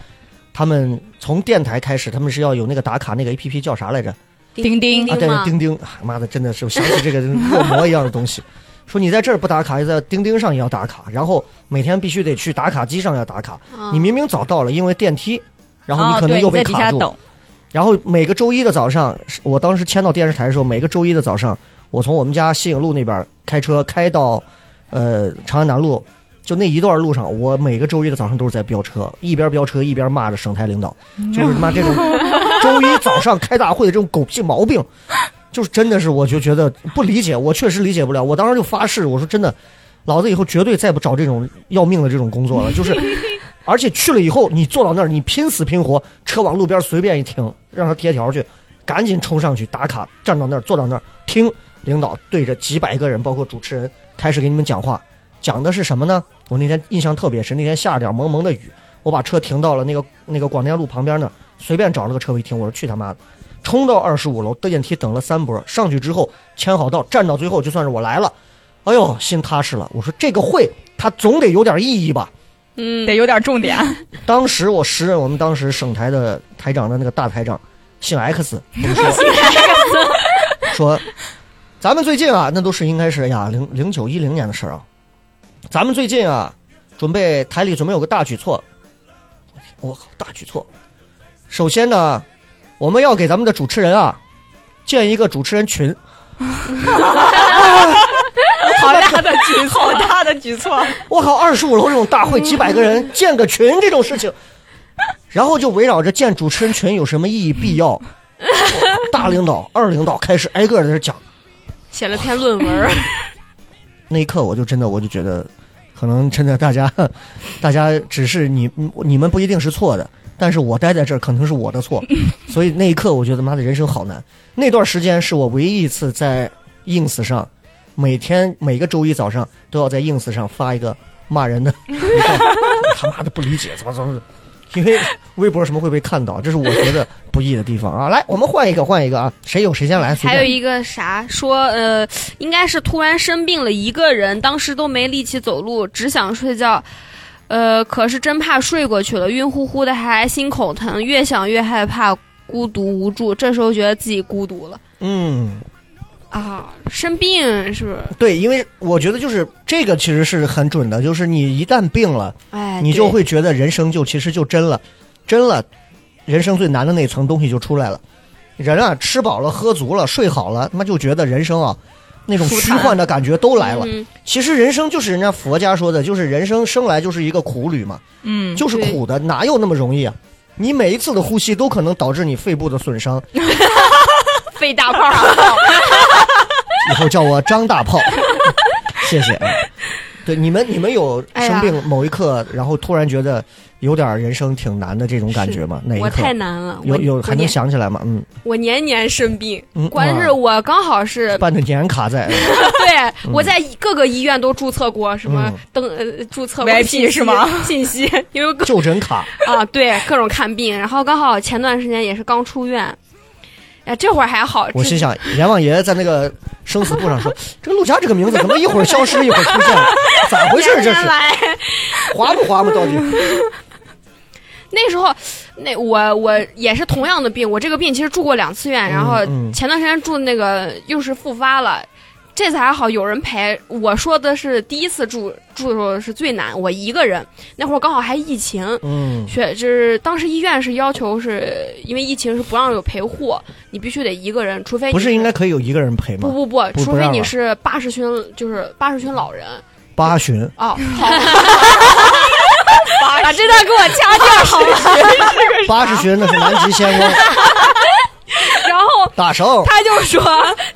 他们从电台开始，他们是要有那个打卡那个 A P P 叫啥来着？钉钉啊，对吗，钉钉，啊妈的，真的是想起这个恶魔一样的东西。说你在这儿不打卡，在钉钉上也要打卡，然后每天必须得去打卡机上要打卡。啊你明明早到了，因为电梯，然后你哦可能又被卡住。然后每个周一的早上，我当时签到电视台的时候，每个周一的早上，我从我们家西影路那边开车开到，呃，长安南路，就那一段路上，我每个周一的早上都是在飙车，一边飙车一边骂着省台领导，就是他妈这种 周一早上开大会的这种狗屁毛病，就是真的是我就觉得不理解，我确实理解不了。我当时就发誓，我说真的，老子以后绝对再不找这种要命的这种工作了，就是。而且去了以后，你坐到那儿，你拼死拼活，车往路边随便一停，让他贴条去，赶紧冲上去打卡，站到那儿，坐到那儿听领导对着几百个人，包括主持人开始给你们讲话，讲的是什么呢？我那天印象特别深，那天下了点蒙蒙的雨，我把车停到了那个那个广电路旁边那儿，随便找了个车位停，我说去他妈的，冲到二十五楼，电梯等了三波，上去之后签好到，站到最后就算是我来了，哎呦，心踏实了。我说这个会它总得有点意义吧。嗯得有点重点。当时我时任我们当时省台的台长的那个大台长，姓 X，说，咱们最近啊，那都是应该是呀零零九一零年的事儿啊，咱们最近啊，准备台里准备有个大举措，我靠，大举措，首先呢，我们要给咱们的主持人啊建一个主持人群，好大的举措，好大的举措。我靠，二十五楼这种大会，几百个人 建个群这种事情，然后就围绕着建主持人群有什么意义必要，大领导、二领导开始挨个在这讲。写了篇论文，那一刻，我就真的我就觉得，可能真的大家，大家只是你你们不一定是错的，但是我待在这儿可能是我的错，所以那一刻我觉得妈的人生好难。那段时间是我唯一一次在 ins 上，每天每个周一早上都要在 ins 上发一个骂人的，他妈的不理解怎么怎么。因为微博什么会被看到，这是我觉得不易的地方啊！来，我们换一个，换一个啊！谁有谁先来。还有一个啥说呃，应该是突然生病了一个人，当时都没力气走路，只想睡觉。呃，可是真怕睡过去了，晕乎乎的还心口疼，越想越害怕，孤独无助。这时候觉得自己孤独了嗯，啊，生病是不是？对，因为我觉得就是这个其实是很准的，就是你一旦病了，哎，你就会觉得人生就其实就真了，真了，人生最难的那层东西就出来了。人啊，吃饱了、喝足了、睡好了，他妈就觉得人生啊，那种虚幻的感觉都来了。嗯其实人生就是人家佛家说的，就是人生生来就是一个苦旅嘛，嗯，就是苦的，哪有那么容易啊？你每一次的呼吸都可能导致你肺部的损伤，肺大泡儿，以后叫我张大炮，谢谢。啊。对你们，你们有生病某一刻，然后突然觉得有点人生挺难的这种感觉吗？哪一刻我太？难了，有有还能想起来吗？嗯，我年年生病，嗯关键是我刚好是 办的年卡在，对，我在各个医院都注册过什么嗯登呃注册 VIP 是吗？信息，因为就诊卡，啊对各种看病，然后刚好前段时间也是刚出院，哎这会儿还好，我心想，阎王爷在那个生死簿上说，这个陆家这个名字怎么一会儿消失一会儿出现，咋回事？这是 划不划不？到底？那时候那我我也是同样的病，我这个病其实住过两次院，然后嗯前段时间住的那个又是复发了。这次还好有人陪，我说的是第一次住住的时候是最难，我一个人，那会儿刚好还疫情，嗯，学就是当时医院是要求是因为疫情是不让有陪护，你必须得一个人，除非你不是应该可以有一个人陪吗？不不不，除非你是八十群就是八十群老人八旬，哦。好，把这段给我掐掉好吗？八十旬那是南极仙翁，大圣。他就说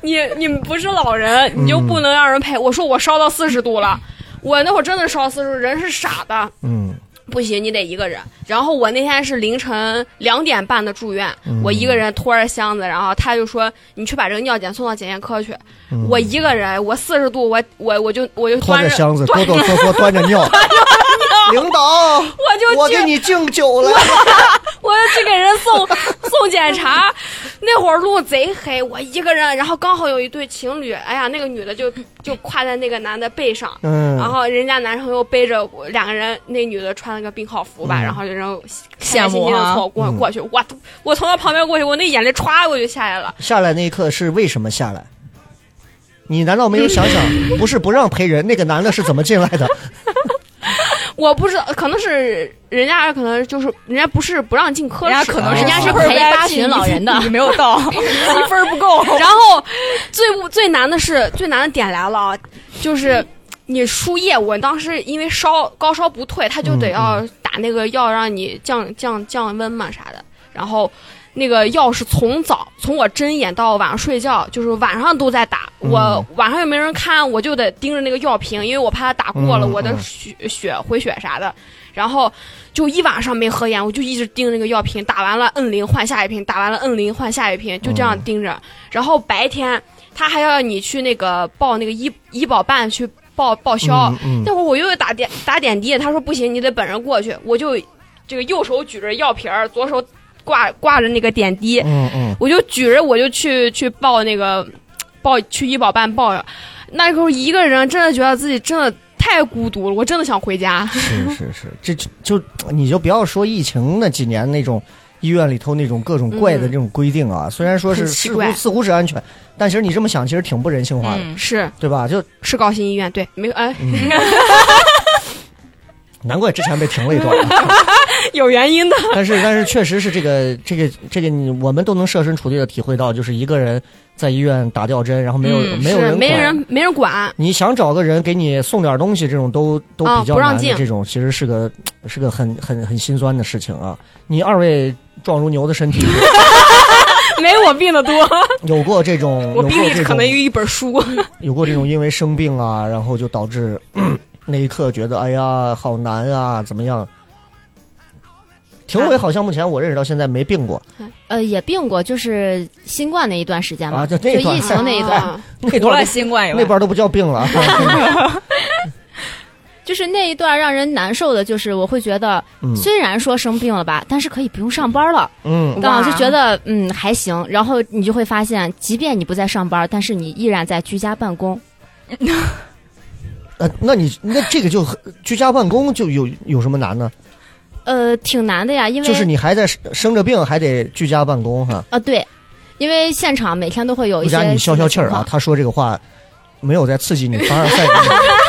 你你们不是老人，你就不能让人陪。我说我烧到四十度了，我那会儿真的烧四十度，人是傻的。嗯，不行，你得一个人。然后我那天是凌晨两点半的住院，嗯我一个人拖着箱子，然后他就说你去把这个尿检送到检验科去。嗯我一个人，我四十度，我我我就我就拖端着着箱子，哆哆嗦嗦端着尿，领导，我就去我给你敬酒了。我要去给人送送检查，那会儿路贼黑，我一个人，然后刚好有一对情侣，哎呀，那个女的就就挎在那个男的背上，嗯，然后人家男生又背着我两个人，那女的穿了个病号服吧，嗯然后就然后羡慕开开心心的啊从我过嗯过去，我我从他旁边过去，我那眼泪歘我就下来了。下来那一刻是为什么下来？你难道没有想想，不是不让陪人，那个男的是怎么进来的？我不知道，可能是人家可能就是人家不是不让进科室，人家可能人家是陪八旬老人的 你没有到，一分不够。然后最不最难的是最难的点来了啊，就是你输液，我当时因为烧高烧不退，他就得嗯要打那个药让你降降降温嘛啥的，然后。那个药是从早从我睁眼到晚上睡觉，就是晚上都在打。嗯我晚上又没人看，我就得盯着那个药瓶，因为我怕他打过了，嗯我的嗯血血回血啥的。然后就一晚上没合眼，我就一直盯着那个药瓶，打完了摁铃换下一瓶，打完了摁铃换下一瓶，就这样嗯盯着。然后白天他还要你去那个报那个医医保办去报报销，嗯那会儿我又有打点打点滴，他说不行，你得本人过去，我就这个右手举着药瓶儿，左手挂挂着那个点滴，嗯嗯，我就举着我就去去报那个报去医保办报，那时候一个人真的觉得自己真的太孤独了，我真的想回家。是是是，这就就你就不要说疫情那几年那种医院里头那种各种怪的这种规定啊，虽然说是似乎似乎是安全，但其实你这么想，其实挺不人性化的，嗯是。对吧？就是高新医院，对，没有哎，嗯，难怪之前被停了一段。有原因的。但是但是确实是这个这个这个你我们都能设身处地的体会到，就是一个人在医院打吊针，然后没有、嗯没有人没人没人管，你想找个人给你送点东西，这种都都啊比较难这种其实是个是个很很很心酸的事情啊。你二位壮如牛的身体，没我病的多。有过这种我病可能有一本书。有过这种因为生病啊，然后就导致 那一刻觉得哎呀好难啊，怎么样？廷伟好像目前我认识到现在没病过，呃，也病过，就是新冠那一段时间嘛，啊就疫情那一段，啊那段都新冠那边都不叫病了啊。就是那一段让人难受的，就是我会觉得，嗯虽然说生病了吧，但是可以不用上班了，嗯但我就觉得嗯还行。然后你就会发现，即便你不在上班，但是你依然在居家办公。呃，那你那这个就居家办公就有有什么难呢？呃，挺难的呀，因为就是你还在生生着病，还得居家办公哈。啊、对，因为现场每天都会有一些不然你消消气儿啊他说这个话没有在刺激你，反而在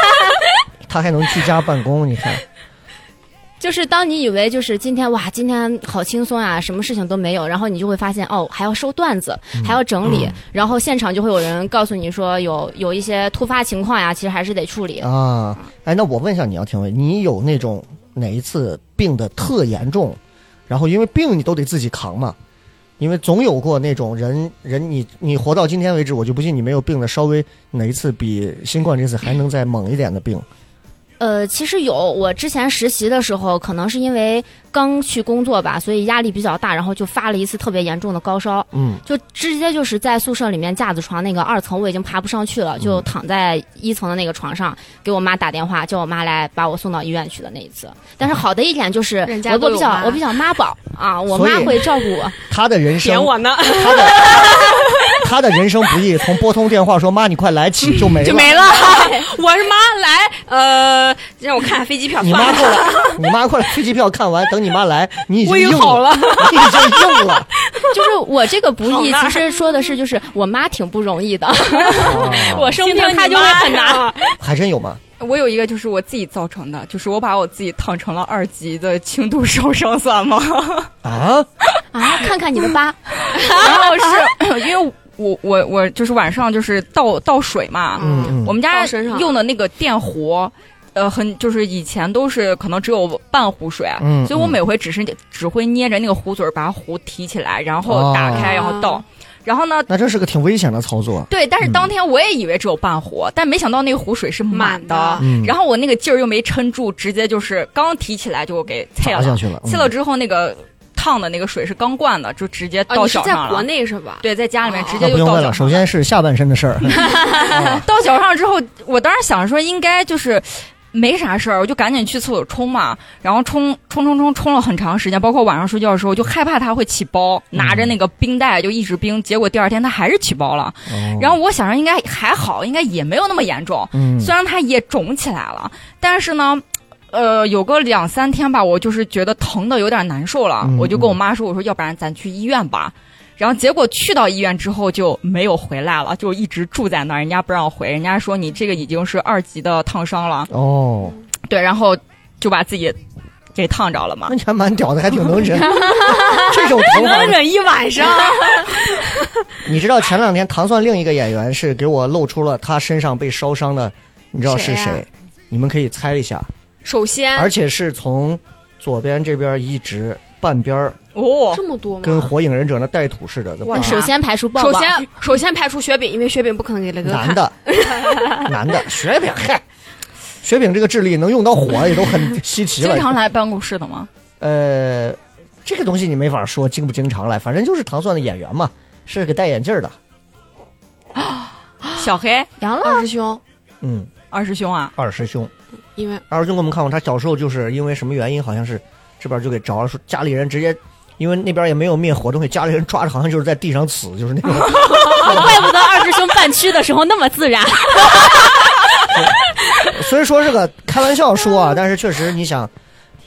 他还能居家办公，你看，就是当你以为就是今天哇，今天好轻松啊，什么事情都没有，然后你就会发现哦，还要收段子，嗯还要整理，然后现场就会有人告诉你说有有一些突发情况呀，其实还是得处理。啊，哎，那我问一下你啊，田伟，你有那种哪一次病的特严重，然后因为病你都得自己扛嘛？因为总有过那种人人你你活到今天为止，我就不信你没有病的稍微哪一次比新冠这次还能再猛一点的病。呃，其实有，我之前实习的时候，可能是因为刚去工作吧，所以压力比较大，然后就发了一次特别严重的高烧，嗯，就直接就是在宿舍里面架子床那个二层，我已经爬不上去了，就躺在一层的那个床上，给我妈打电话，叫我妈来把我送到医院去的那一次。但是好的一点就是人家我我比较我比较妈宝啊，我妈会照顾我。他的人生点我呢，他的 他的人生不易，从拨通电话说妈你快来起就没了，就没了。我是妈来，呃，让我看看飞机票你。妈过来，你妈过来，飞机票看完，等你妈来，你已经硬好了，你已经硬了。就是我这个不易，其实说的是就是我妈挺不容易的，哦 我生病心疼她就会你妈很难。呀 还真有吗？我有一个就是我自己造成的，就是我把我自己烫成了二级的轻度烧伤，算吗？啊，啊，看看你的疤，然后是因为我我我就是晚上就是倒倒水嘛，嗯嗯，我们家用的那个电壶。呃，很就是以前都是可能只有半壶水，嗯所以我嗯每回只是只会捏着那个壶嘴儿把壶提起来，然后打开，哦然后倒。然后呢，那这是个挺危险的操作。对，但是嗯当天我也以为只有半壶，但没想到那个壶水是满的。满的嗯然后我那个劲儿又没撑住，直接就是刚提起来就给啐了。下去了，嗯了之后，那个烫的那个水是刚灌的，就直接啊，到脚上了。内是吧？对，在家里面哦直接就那不用问了，到脚上了。首先是下半身的事儿。啊到脚上之后，我当时想说应该就是没啥事儿，我就赶紧去厕所冲嘛，然后冲冲冲冲冲了很长时间，包括晚上睡觉的时候，就害怕它会起包，拿着那个冰袋就一直冰，结果第二天它还是起包了。哦然后我想着应该还好，应该也没有那么严重，嗯虽然它也肿起来了，但是呢。呃，有个两三天吧，我就是觉得疼的有点难受了，嗯我就跟我妈说，我说要不然咱去医院吧。然后结果去到医院之后就没有回来了，就一直住在那儿，人家不让回，人家说你这个已经是二级的烫伤了，哦，对，然后就把自己给烫着了嘛那。你还蛮屌的，还挺能忍。这种疼能，忍一晚上。你知道前两天糖蒜另一个演员是给我露出了他身上被烧伤的，你知道是谁？你们可以猜一下，首先而且是从左边这边一直半边儿哦，这么多吗？跟火影忍者那带土似的，哇。那首先排除抱抱，首先首先排除雪饼，因为雪饼不可能给雷哥看。男的，男的，雪饼，嗨，雪饼这个智力能用到火也都很稀奇了。经常来办公室的吗？呃，这个东西你没法说经不经常来，反正就是糖蒜的演员嘛，是个戴眼镜儿的，小黑？阳了，二师兄，嗯，二师兄啊，二师兄。因为二师兄给我们看过，他小时候就是因为什么原因，好像是这边就给着了，说家里人直接，因为那边也没有灭火东西，家里人抓着好像就是在地上死，就是那种。怪不得二师兄半区的时候那么自然。虽然说是个开玩笑说啊，但是确实你想，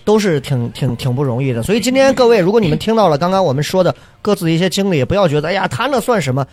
都是挺挺挺不容易的。所以今天各位，如果你们听到了刚刚我们说的各自的一些经历，不要觉得哎呀他那算什么，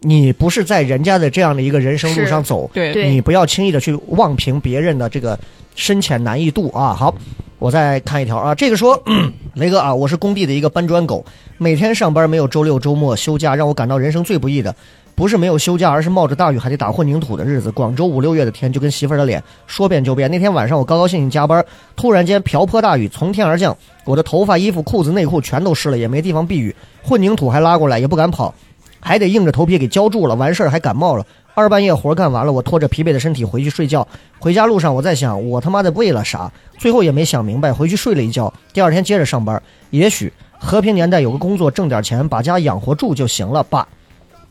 你不是在人家的这样的一个人生路上走，对对你不要轻易的去妄评别人的这个深浅难易度啊。好，我再看一条啊，这个说 雷哥啊，我是工地的一个搬砖狗，每天上班没有周六周末休假，让我感到人生最不易的。不是没有休假，而是冒着大雨还得打混凝土的日子。广州五六月的天，就跟媳妇儿的脸说变就变。那天晚上我高高兴兴加班，突然间瓢泼大雨从天而降，我的头发、衣服、裤子、内裤全都湿了，也没地方避雨，混凝土还拉过来，也不敢跑，还得硬着头皮给浇住了。完事儿还感冒了，二半夜活干完了，我拖着疲惫的身体回去睡觉。回家路上我在想，我他妈的为了啥？最后也没想明白，回去睡了一觉，第二天接着上班。也许和平年代有个工作挣点钱，把家养活住就行了吧。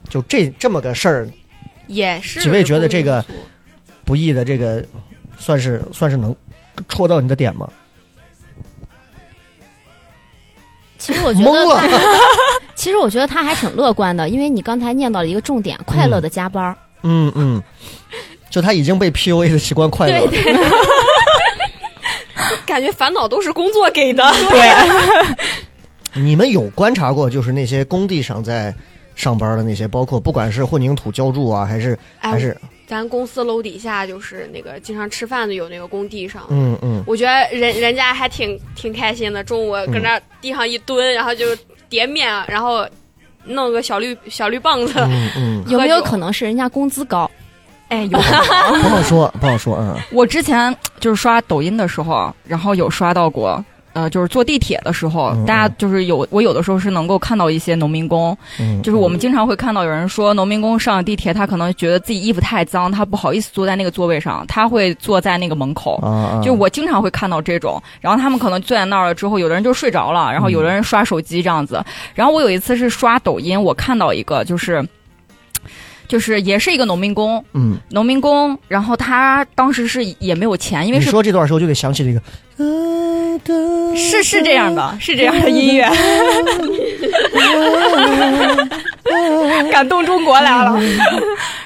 就这这么个事儿，也是几位觉得这个不易的这个，算是算是能戳到你的点吗？其实我觉懵得了他，其实我觉得他还挺乐观的，因为你刚才念到了一个重点，快乐的加班儿。嗯嗯，就他已经被 PUA 的习惯快乐了。对对，感觉烦恼都是工作给的。对你们有观察过，就是那些工地上在上班的那些，包括不管是混凝土浇筑啊，还是还是咱公司楼底下就是那个经常吃饭的，有那个工地上。嗯嗯，我觉得人人家还挺挺开心的，中午搁那地上一蹲，然后就叠面，然后弄个小绿小绿棒子，嗯嗯，有没有可能是人家工资高？哎，有可能。不好说，不好说，嗯我之前就是刷抖音的时候，然后有刷到过。呃，就是坐地铁的时候，嗯大家就是有我有的时候是能够看到一些农民工，嗯，就是我们经常会看到有人说，农民工上地铁，他可能觉得自己衣服太脏，他不好意思坐在那个座位上，他会坐在那个门口。就我经常会看到这种，然后他们可能坐在那儿了之后，有的人就睡着了，然后有的人刷手机这样子。然后我有一次是刷抖音，我看到一个就是。就是也是一个农民工，嗯，农民工，然后他当时是也没有钱，因为你是说这段时候就给想起这个，是是这样的，是这样的音乐，感动中国来了。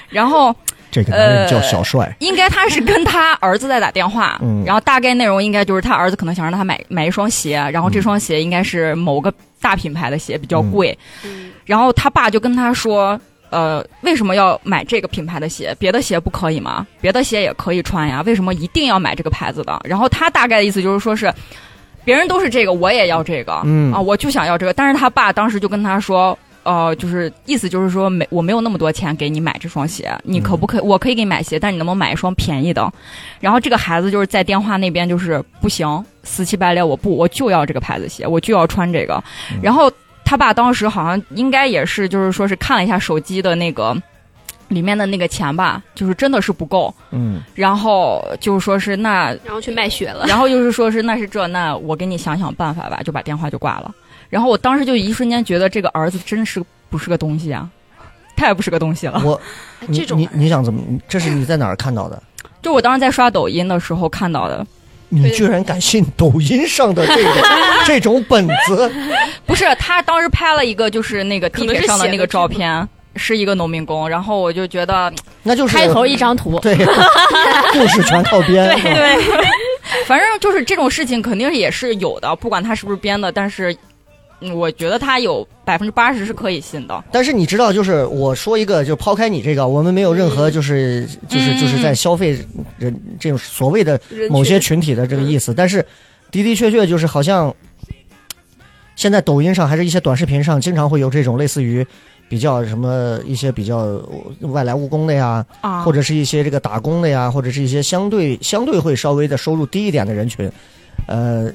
然后这个男人叫小帅，应该他是跟他儿子在打电话，嗯。然后大概内容应该就是他儿子可能想让他买买一双鞋，然后这双鞋应该是某个大品牌的鞋，比较贵，嗯。然后他爸就跟他说。呃，为什么要买这个品牌的鞋？别的鞋不可以吗？别的鞋也可以穿呀，为什么一定要买这个牌子的？然后他大概的意思就是说是，别人都是这个，我也要这个，嗯啊，我就想要这个。但是他爸当时就跟他说，呃，就是意思就是说没我没有那么多钱给你买这双鞋，你可不可以？我可以给你买鞋，但你能不能买一双便宜的？然后这个孩子就是在电话那边就是不行，死乞白赖，我不，我就要这个牌子鞋，我就要穿这个。然后他爸当时好像应该也是就是说是看了一下手机的那个。里面的那个钱吧，就是真的是不够，嗯然后就是说是那然后去卖血了。然后就是说是那是这那我给你想想办法吧，就把电话就挂了。然后我当时就一瞬间觉得这个儿子真是不是个东西啊，太不是个东西了。我这种你你想怎么？这是你在哪儿看到的？就我当时在刷抖音的时候看到的，你居然敢信抖音上的这种 这种本子？不是他当时拍了一个就是那个地铁上的那个照片，是一个农民工，然后我就觉得，那就是开头一张图，对，故事全靠编。对对，反正就是这种事情肯定也是有的，不管他是不是编的，但是嗯我觉得他有百分之八十是可以信的。但是你知道，就是我说一个，就抛开你这个，我们没有任何就是就是就是在消费人这种所谓的某些群体的这个意思，但是的的确确就是好像现在抖音上还是一些短视频上经常会有这种类似于比较什么一些比较外来务工的呀，啊或者是一些这个打工的呀，或者是一些相对相对会稍微的收入低一点的人群，呃，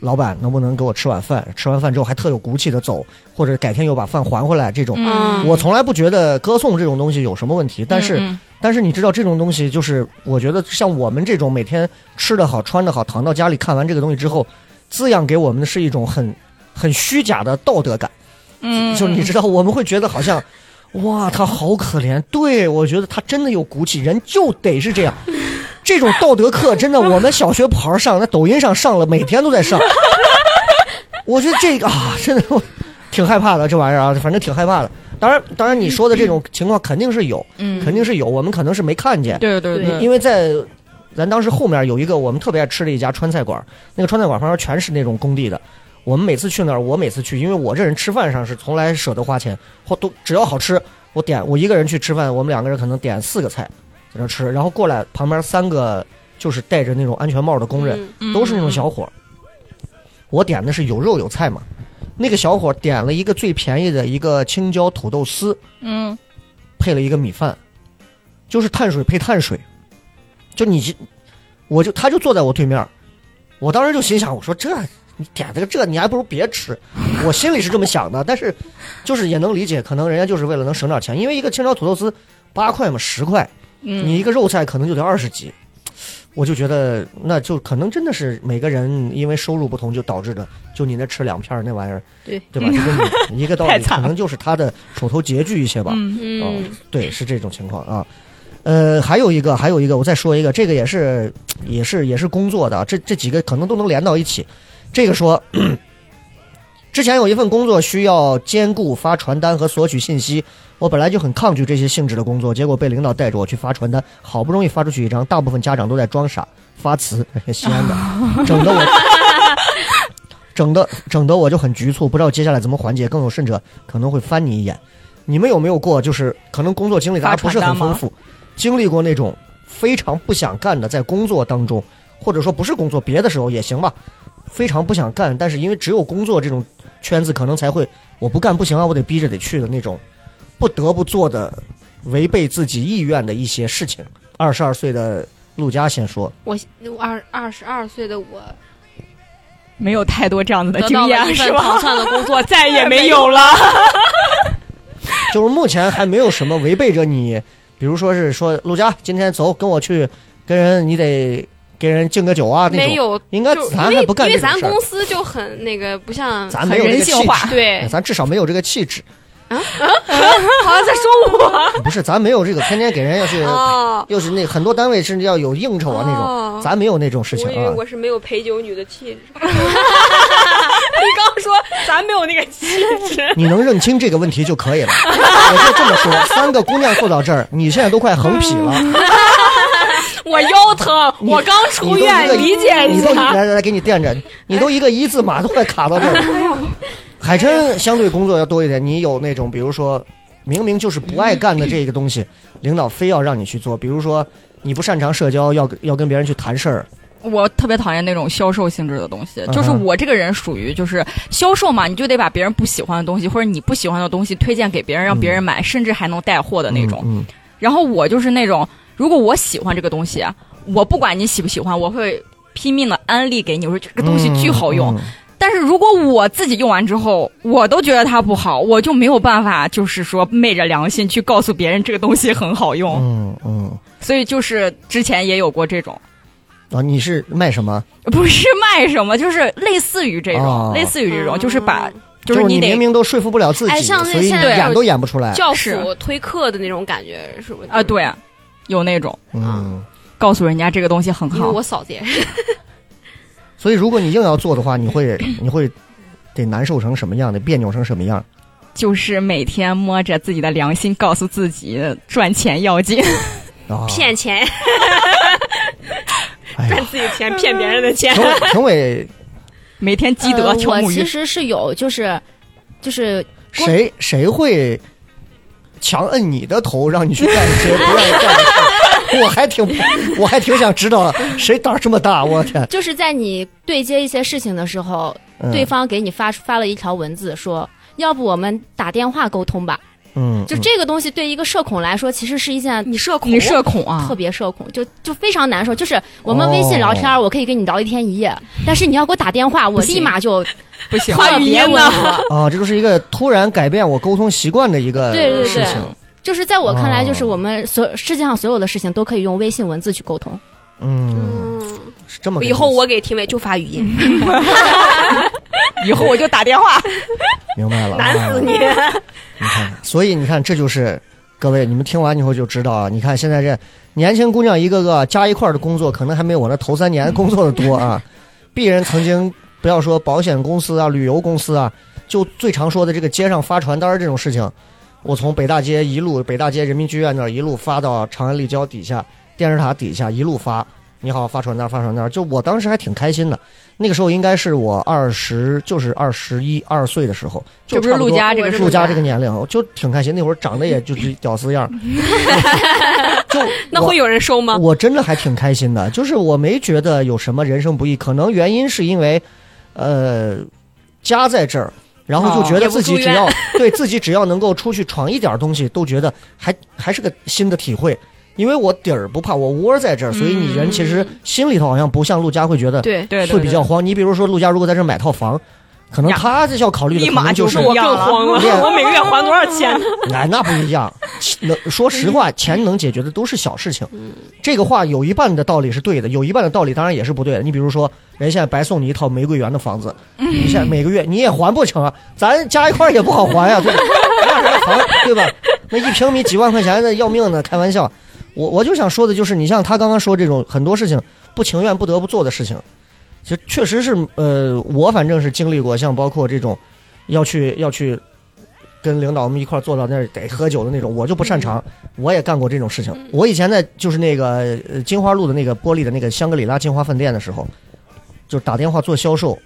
老板能不能给我吃碗饭？吃完饭之后还特有骨气的走，或者改天又把饭还回来，这种。嗯我从来不觉得歌颂这种东西有什么问题，但是、嗯但是你知道这种东西，就是我觉得像我们这种每天吃得好、穿得好、躺到家里看完这个东西之后，滋养给我们的是一种很很虚假的道德感。嗯，就你知道，我们会觉得好像，哇，他好可怜。对我觉得他真的有骨气，人就得是这样。这种道德课真的，我们小学不好好上，那抖音上上了，每天都在上。我觉得这个啊，真的我挺害怕的，这玩意儿啊，反正挺害怕的。当然，当然你说的这种情况肯定是有，嗯肯定是有，我们可能是没看见。对对对，因为在咱当时后面有一个我们特别爱吃的一家川菜馆，那个川菜馆旁边全是那种工地的。我们每次去那儿，我每次去，因为我这人吃饭上是从来舍得花钱，或都只要好吃，我点我一个人去吃饭，我们两个人可能点四个菜在那吃，然后过来旁边三个就是戴着那种安全帽的工人，嗯都是那种小伙儿。我点的是有肉有菜嘛，那个小伙点了一个最便宜的一个青椒土豆丝，嗯。配了一个米饭，就是碳水配碳水，就你，我就他就坐在我对面，我当时就心想，我说这你点这个这你还不如别吃，我心里是这么想的，但是就是也能理解，可能人家就是为了能省点钱，因为一个青椒土豆丝八块嘛十块，嗯，你一个肉菜可能就得二十几。我就觉得，那就可能真的是每个人因为收入不同，就导致的，就你那吃两片儿那玩意儿，对对吧？就跟你一个道理，可能就是他的手头拮据一些吧。嗯对，是这种情况啊。呃，还有一个，还有一个，我再说一个，这个也是，也是，也是工作的啊，这这几个可能都能连到一起。这个说，之前有一份工作需要兼顾发传单和索取信息，我本来就很抗拒这些性质的工作，结果被领导带着我去发传单，好不容易发出去一张，大部分家长都在装傻发词，西安的，整的我。整的整的我就很局促，不知道接下来怎么缓解，更有甚者可能会翻你一眼。你们有没有过，就是可能工作经历大家不是很丰富，经历过那种非常不想干的，在工作当中，或者说不是工作，别的时候也行吧，非常不想干，但是因为只有工作这种圈子，可能才会我不干不行啊，我得逼着得去的那种，不得不做的违背自己意愿的一些事情。二十二岁的陆佳先说，我二二十二岁的我没有太多这样子的经验是吧？蒜的工作，再也没有了。就是目前还没有什么违背着你，比如说是说陆佳今天走跟我去跟人，你得给人敬个酒啊那种。没有，应该咱还不干因为咱公司就很那个，不像咱没有这个气很人性化质，对哎，咱至少没有这个气质。啊好像在说我 不是，咱没有这个天天给人要去哦。又是那很多单位甚至要有应酬啊那种，哦咱没有那种事情我以为啊。我是没有陪酒女的气质。你刚说咱没有那个气质，你能认清这个问题就可以了。我就这么说，三个姑娘坐到这儿，你现在都快横劈了。我腰疼，我刚出院，理解你都一下。来来来，给你垫着，你都一个一字马都快卡到这儿了。海琛相对工作要多一点，你有那种比如说，明明就是不爱干的这个东西，领导非要让你去做，比如说你不擅长社交，要要跟别人去谈事儿，我特别讨厌那种销售性质的东西，就是我这个人属于就是销售嘛，你就得把别人不喜欢的东西或者你不喜欢的东西推荐给别人，让别人买，甚至还能带货的那种。嗯，然后我就是那种，如果我喜欢这个东西，我不管你喜不喜欢，我会拼命的安利给你，我说这个东西巨好用。嗯嗯但是如果我自己用完之后，我都觉得它不好，我就没有办法，就是说昧着良心去告诉别人这个东西很好用。嗯嗯所以就是之前也有过这种。啊，你是卖什么？不是卖什么，就是类似于这种，哦类似于这种，就是把，嗯就是你明明都说服不了自己，哎像那所以演都演不出来。教是辅推课的那种感觉，是不是？啊，对，有那种，嗯，告诉人家这个东西很好。我嫂子也是，所以如果你硬要做的话，你会 你会得难受成什么样的，别扭成什么样？就是每天摸着自己的良心，告诉自己赚钱要紧。啊，骗钱，赚，自己钱，骗别人的钱。评委评委每天积德我其实是有，就是就是谁谁会强摁你的头，让你去干一些不愿意干的事？我还挺我还挺想知道谁胆儿这么大，我天！就是在你对接一些事情的时候，嗯对方给你发发了一条文字说。要不我们打电话沟通吧？嗯，就这个东西对一个社恐来说，其实是一件你社恐，你社恐啊特？别社恐，就就非常难受。就是我们微信聊天，我可以跟你聊一天一夜，但是你要给我打电话，我立马就不行，特别温和。啊，这就是一个突然改变我沟通习惯的一个对对对事情。就是在我看来，哦就是我们所世界上所有的事情都可以用微信文字去沟通。嗯，嗯，是这么。以后我给评委就发语音，以后我就打电话。明白了，难死你。啊你看，所以你看，这就是各位，你们听完以后就知道啊。你看现在这年轻姑娘一个个加一块儿的工作，可能还没有我那头三年工作的多啊。鄙人曾经不要说保险公司啊、旅游公司啊，就最常说的这个街上发传单这种事情，我从北大街一路北大街人民剧院那儿一路发到长安立交底下电视塔底下一路发。你好，发传单，发传单，就我当时还挺开心的。那个时候应该是我二十，就是二十一二岁的时候，就这不是陆家这个陆家这个年龄，就挺开心。那会儿长得也就是屌丝样儿，就那会有人收吗？我真的还挺开心的，就是我没觉得有什么人生不易，可能原因是因为，呃，家在这儿，然后就觉得自己只要、对自己只要能够出去闯一点东西，都觉得还还是个新的体会。因为我底儿不怕，我窝在这儿，所以你人其实心里头好像不像陆家会觉得对，对对会比较慌。你比如说陆家如果在这买套房，可能他这要考虑的立马可能就是我更慌了，我每个月还多少钱呢？哎，那不一样。能说实话，钱能解决的都是小事情。这个话有一半的道理是对的，有一半的道理当然也是不对的。你比如说，人现在白送你一套玫瑰园的房子，你现在每个月你也还不成啊，咱加一块也不好还呀、对吧？那这个房对吧？那一平米几万块钱的要命的，开玩笑。我我就想说的就是，你像他刚刚说这种很多事情不情愿不得不做的事情，其实确实是呃，我反正是经历过，像包括这种要去要去跟领导们一块儿坐到那儿得喝酒的那种，我就不擅长。我也干过这种事情。我以前在就是那个呃金花路的那个玻璃的那个香格里拉金花饭店的时候，就打电话做销售，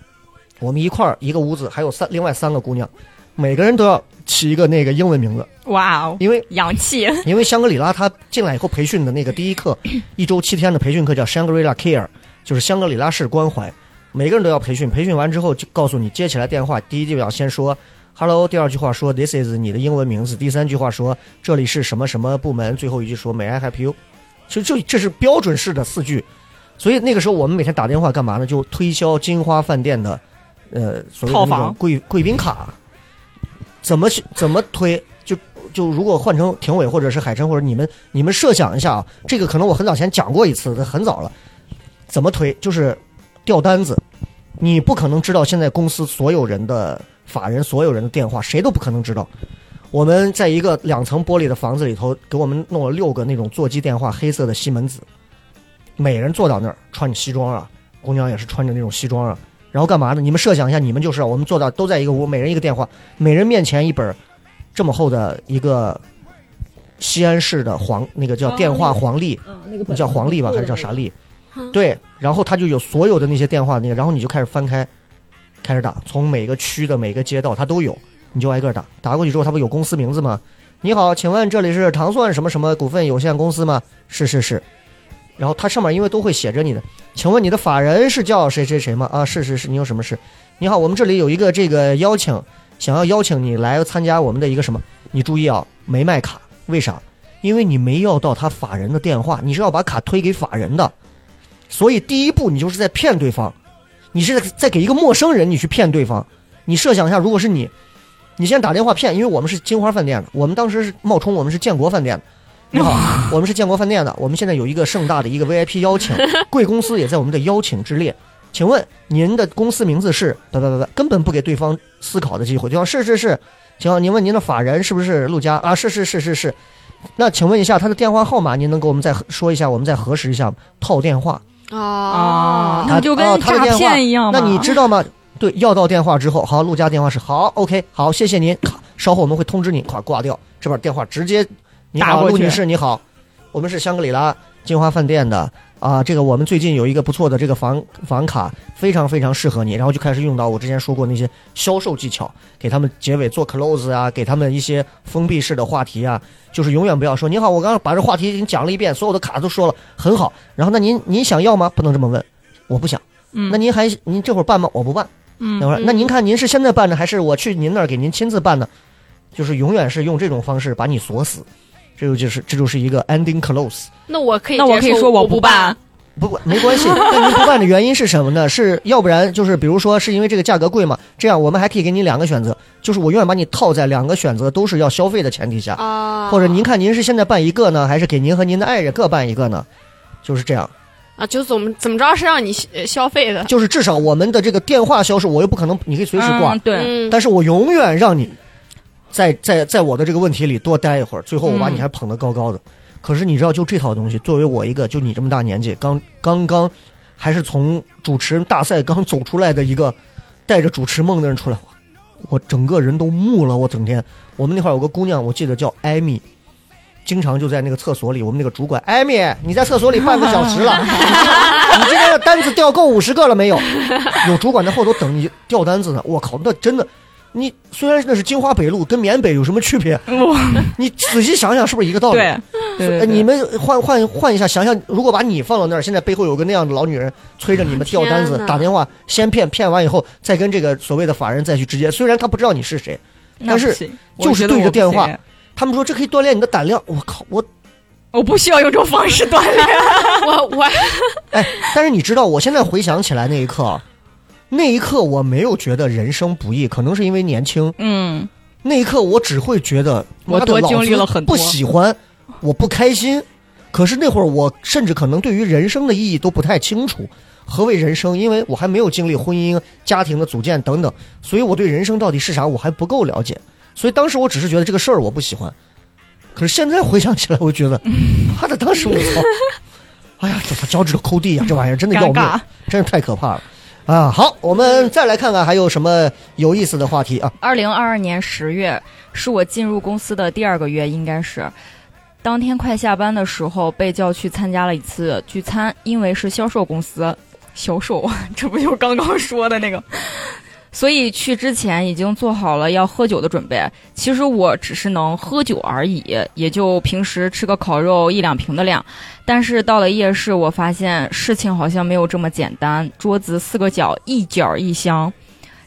我们一块儿一个屋子，还有三另外三个姑娘，每个人都要起一个那个英文名字，哇哦，因为洋气！因为香格里拉他进来以后培训的那个第一课，一周七天的培训课叫 Shangri-La Care，就是香格里拉式关怀，每个人都要培训。培训完之后就告诉你接起来电话，第一句要先说 Hello，第二句话说 This is 你的英文名字，第三句话说这里是什么什么部门，最后一句说 May I help you？其实就这是标准式的四句。所以那个时候我们每天打电话干嘛呢？就推销金花饭店的，呃，所谓的那种套房贵贵宾卡，怎么去怎么推？就就如果换成廷伟或者是海晨或者你们你们设想一下啊，这个可能我很早前讲过一次，很早了。怎么推？就是调单子，你不可能知道现在公司所有人的法人所有人的电话，谁都不可能知道。我们在一个两层玻璃的房子里头，给我们弄了六个那种座机电话，黑色的西门子，每人坐到那儿，穿着西装啊，姑娘也是穿着那种西装啊，然后干嘛呢？你们设想一下，你们就是啊我们坐到都在一个屋，每人一个电话，每人面前一本这么厚的一个西安市的黄那个叫电话黄历，那叫黄历吧，还是叫啥历？对，然后他就有所有的那些电话那个，然后你就开始翻开，开始打，从每个区的每个街道他都有，你就挨个打，打过去之后，他不有公司名字吗？你好，请问这里是糖蒜什么什么股份有限公司吗？是是是。然后它上面因为都会写着你的，请问你的法人是叫谁谁谁吗？啊，是是是，你有什么事？你好，我们这里有一个这个邀请，想要邀请你来参加我们的一个什么？你注意啊，没卖卡，为啥？因为你没要到他法人的电话，你是要把卡推给法人的，所以第一步你就是在骗对方，你是在在给一个陌生人你去骗对方。你设想一下，如果是你，你先打电话骗，因为我们是金花饭店的，我们当时是冒充我们是建国饭店的。你好，我们是建国饭店的，我们现在有一个盛大的一个 VIP 邀请，贵公司也在我们的邀请之列。请问您的公司名字是？不不不不，根本不给对方思考的机会。对方是是是，请问您问您的法人是不是陆家啊？是是是是是，那请问一下他的电话号码，您能给我们再说一下？我们再核实一下套电话。啊啊，那就跟哦他的诈电话骗一样吗？那你知道吗？对，要到电话之后，好，陆家电话是好，OK，好，谢谢您，稍后我们会通知您，快挂掉，这边电话直接，你好，打过去陆女士，你好，我们是香格里拉金华饭店的啊，这个我们最近有一个不错的这个房房卡，非常非常适合你，然后就开始用到我之前说过那些销售技巧，给他们结尾做 close 啊，给他们一些封闭式的话题啊，就是永远不要说你好，我刚刚把这话题已经讲了一遍，所有的卡都说了，很好，然后那您您想要吗？不能这么问，我不想。嗯那您还您这会儿办吗？我不办。嗯等会儿，那您看您是现在办呢，还是我去您那儿给您亲自办呢？就是永远是用这种方式把你锁死，这就就是这就是一个 ending close。那我可以那我可以说我不办，不不没关系，那您不办的原因是什么呢？是要不然就是比如说是因为这个价格贵嘛？这样我们还可以给你两个选择，就是我永远把你套在两个选择都是要消费的前提下，啊，或者您看您是现在办一个呢，还是给您和您的爱人各办一个呢？就是这样。啊，就怎么怎么着是让你呃消费的，就是至少我们的这个电话销售，我又不可能，你可以随时挂，嗯对，嗯，但是我永远让你在在在我的这个问题里多待一会儿，最后我把你嗯还捧得高高的。可是你知道，就这套东西，作为我一个就你这么大年纪，刚刚刚还是从主持人大赛刚走出来的一个带着主持梦的人出来，我整个人都木了。我整天，我们那块有个姑娘，我记得叫艾米。经常就在那个厕所里，我们那个主管，艾米，你在厕所里半个小时了，你今你今天的单子掉够五十个了没有？有主管在后头等你掉单子呢。我靠，那真的，你虽然那是金华北路，跟缅北有什么区别？你仔细想想，是不是一个道理？对对对哎，对，你们换换换一下，想想，如果把你放到那儿，现在背后有个那样的老女人催着你们调单子打电话先骗，骗完以后再跟这个所谓的法人再去直接，虽然他不知道你是谁，但是就是对着电话他们说这可以锻炼你的胆量。我靠，我我不需要用这种方式锻炼。我我哎，但是你知道，我现在回想起来那一刻啊，那一刻我没有觉得人生不易，可能是因为年轻。嗯，那一刻我只会觉得我多经历了很多不喜欢，我不开心。可是那会儿我甚至可能对于人生的意义都不太清楚，何为人生？因为我还没有经历婚姻、家庭的组建等等，所以我对人生到底是啥我还不够了解。所以当时我只是觉得这个事儿我不喜欢，可是现在回想起来，我觉得，妈的，当时我操，哎呀，这他脚趾头抠地呀、这玩意儿真的要命，真是太可怕了。啊，好，我们再来看看还有什么有意思的话题啊？二零二二年十月是我进入公司的第二个月，应该是。当天快下班的时候，被叫去参加了一次聚餐，因为是销售公司，销售，这不就刚刚说的那个？所以去之前已经做好了要喝酒的准备。其实我只是能喝酒而已，也就平时吃个烤肉一两瓶的量。但是到了夜市，我发现事情好像没有这么简单。桌子四个角，一角一箱。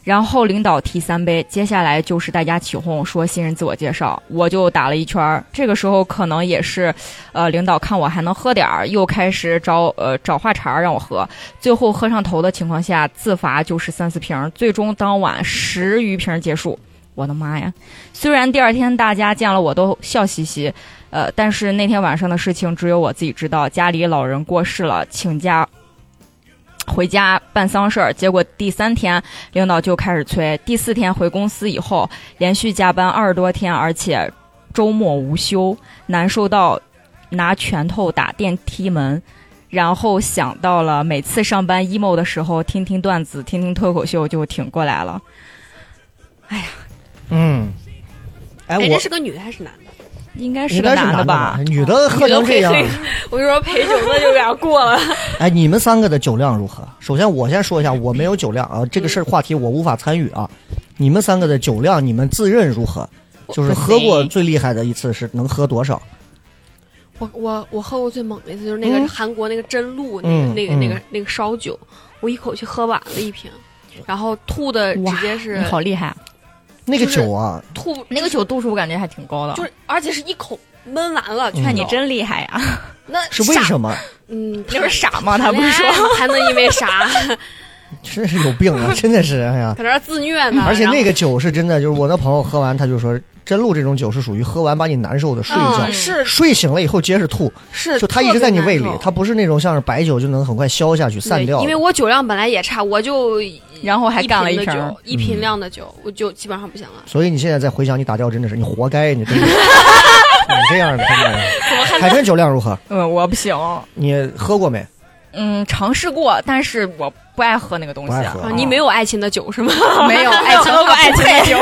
然后领导提三杯，接下来就是大家起哄说新人自我介绍，我就打了一圈儿。这个时候可能也是，呃，领导看我还能喝点儿，又开始找呃找话茬儿让我喝。最后喝上头的情况下，自罚就是三四瓶，最终当晚十余瓶结束。我的妈呀！虽然第二天大家见了我都笑嘻嘻，呃，但是那天晚上的事情只有我自己知道。家里老人过世了，请假回家办丧事儿，结果第三天领导就开始催，第四天回公司以后连续加班二十多天，而且周末无休，难受到拿拳头打电梯门。然后想到了每次上班 emo 的时候，听听段子，听听脱口秀就挺过来了。哎呀嗯，哎，哎，我这是个女的还是男的？应该是个男的吧？女的喝成这样，我就说陪酒的就有点过了。哎，你们三个的酒量如何？首先，我先说一下，我没有酒量啊，这个事儿话题我无法参与啊。你们三个的酒量，你们自认如何？就是喝过最厉害的一次是能喝多少？我我我喝过最猛的一次就是那个嗯韩国那个真露那嗯个那个嗯那个那个烧酒，我一口气喝完了一瓶，然后吐的直接是好厉害啊！那个就是酒啊，吐那个酒度数我感觉还挺高的，就是而且是一口闷完了，嗯看你真厉害呀！那 是为什么？嗯，他不是傻吗？他不是说还能因为啥？真是有病啊！真的是，哎呀！搁那自虐呢？而且那个酒是真的，就是我那朋友喝完，他就说真露这种酒是属于喝完把你难受的睡一觉，嗯是睡醒了以后接着吐，是，就它一直在你胃里它不是那种像是白酒就能很快消下去散掉因为我酒量本来也差，我就 然后还干了一瓶一瓶，一瓶量的酒，我就基本上不行了。所以你现在再回想你打掉真的是你活该，你真的，你这样的真的。海晨酒量如何？嗯，我不行，你喝过没？嗯，尝试过，但是我不爱喝那个东西啊，你没有爱情的酒是吗？没有爱情喝过爱情的酒。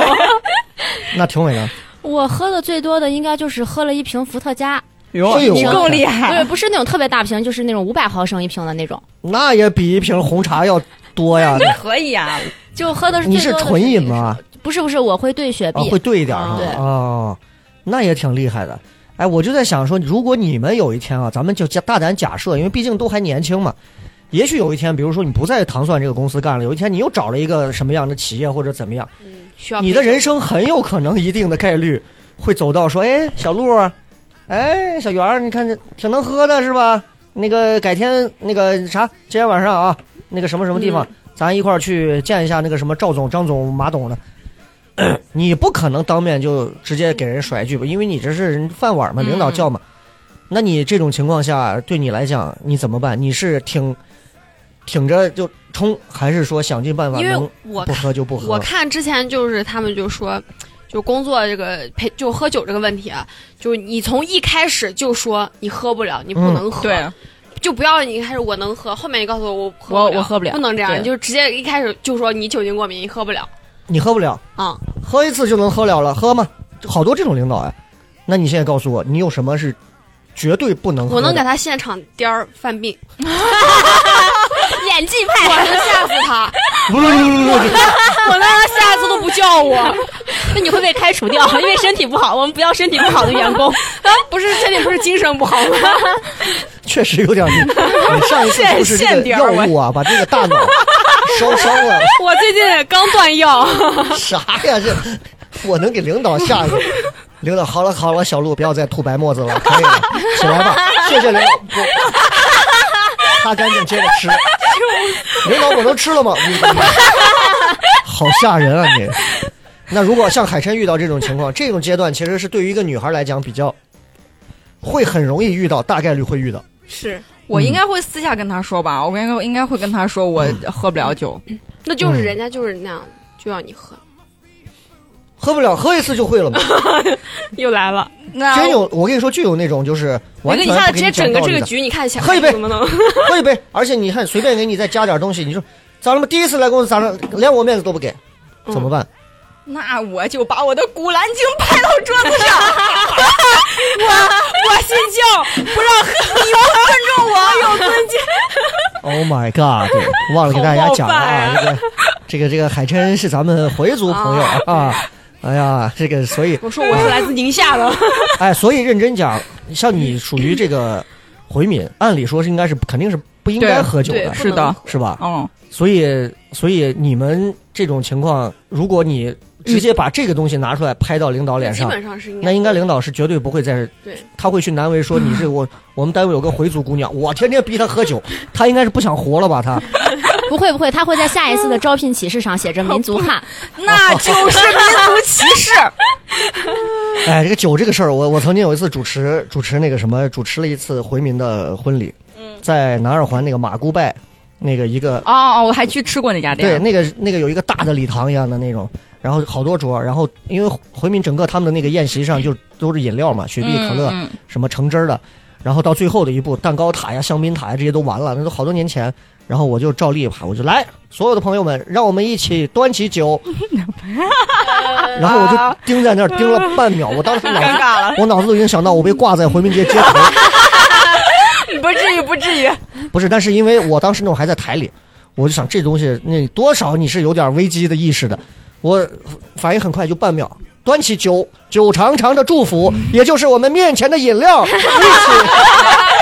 那挺伟呢？我喝的最多的应该就是喝了一瓶伏特加，哟你更厉不是害，不是那种特别大瓶，就是那种五百毫升一瓶的那种，那也比一瓶红茶要多呀。可以啊，就喝的是你是纯饮吗？不是不是，我会兑雪啊，碧会。兑一点儿哈对哦，那也挺厉害的。哎，我就在想说，如果你们有一天啊，咱们就大胆假设，因为毕竟都还年轻嘛，也许有一天，比如说你不在糖蒜这个公司干了，有一天你又找了一个什么样的企业或者怎么样，需要你的人生很有可能一定的概率会走到说，哎，小鹿啊，哎，小圆儿，你看这挺能喝的是吧？那个改天那个啥，今天晚上啊，那个什么什么地方，咱一块儿去见一下那个什么赵总、张总、马董的。你不可能当面就直接给人甩一句吧，因为你这是人饭碗嘛，领导叫嘛。那你这种情况下，对你来讲，你怎么办？你是挺挺着就冲，还是说想尽办法因为能我不喝就不喝？我看之前就是他们就说，就工作这个陪就喝酒这个问题啊，就是你从一开始就说你喝不了，你不嗯能喝，对，就不要你一开始我能喝，后面你告诉我我喝我我喝不了不能这样，你就直接一开始就说你酒精过敏，你喝不了你喝不了，啊、喝一次就能喝了了，喝吗？好多这种领导哎。那你现在告诉我，你有什么是绝对不能喝？我能给他现场颠儿犯病，演技派我派，能吓死他，不不不不不，我能让他下一次都不叫我。那你会被开除掉，因为身体不好，我们不要身体不好的员工。啊，不是身体不是精神不好吗？确实有点厉害。你上一次是这个药物啊，把这个大脑烧伤了？我最近刚断药，啥呀这？我能给领导吓一个。领导，好了好了，小鹿不要再吐白沫子了，可以了，起来吧，谢谢领导。我擦干净接着吃。领导，我能吃了吗？好吓人啊你！那如果像海参遇到这种情况，这种阶段其实是对于一个女孩来讲比较会很容易遇到，大概率会遇到。是，我应该会私下跟他说吧，我应该应该会跟他说我喝不了酒，那就是人家就是那样，就要你喝。喝不了，喝一次就会了嘛。又来了，那真有，我跟你说，就有那种就是完全不给一下子直接整个这个局，你看想喝一杯能不能？喝一杯，而且你看随便给你再加点东西，你说咋了嘛第一次来公司，咋了连我面子都不给，嗯怎么办？那我就把我的古兰经拍到桌子上，我我信教，不让喝，你不尊重我，有尊敬。Oh my god！对，忘了给大家讲了啊，这个这个这个海琛是咱们回族朋友啊。哎呀，这个所以我说我是来自宁夏的，哎，所以认真讲，像你属于这个回民，按理说是应该是肯定是不应该喝酒的，是的，是吧？嗯，所以，所以你们这种情况，如果你直接把这个东西拿出来拍到领导脸上，基本上是应该。那应该领导是绝对不会再，对，他会去难为说你是我，我们单位有个回族姑娘，我天天逼她喝酒，她应该是不想活了吧？她 不会不会，他会在下一次的招聘启事上写着民族汉。那就是民族歧视。哎，这个酒这个事儿，我我曾经有一次主持主持那个什么，主持了一次回民的婚礼，在南二环那个马姑拜那个一个哦哦，我还去吃过那家店对，那个那个有一个大的礼堂一样的那种，然后好多桌，然后因为回民整个他们的那个宴席上就都是饮料嘛，雪碧、可乐、什么橙汁儿的，然后到最后的一步，蛋糕塔呀、香槟塔呀这些都完了，那都好多年前。然后我就照例吧我就来，所有的朋友们，让我们一起端起酒。然后我就盯在那儿盯了半秒，我当时脑子 尴尬了，我脑子都已经想到我被挂在回民街街头。不至于，不至于。不是，但是因为我当时那会儿还在台里，我就想这东西那多少你是有点危机的意识的，我反应很快，就半秒，端起酒，酒长长的祝福，也就是我们面前的饮料，一起。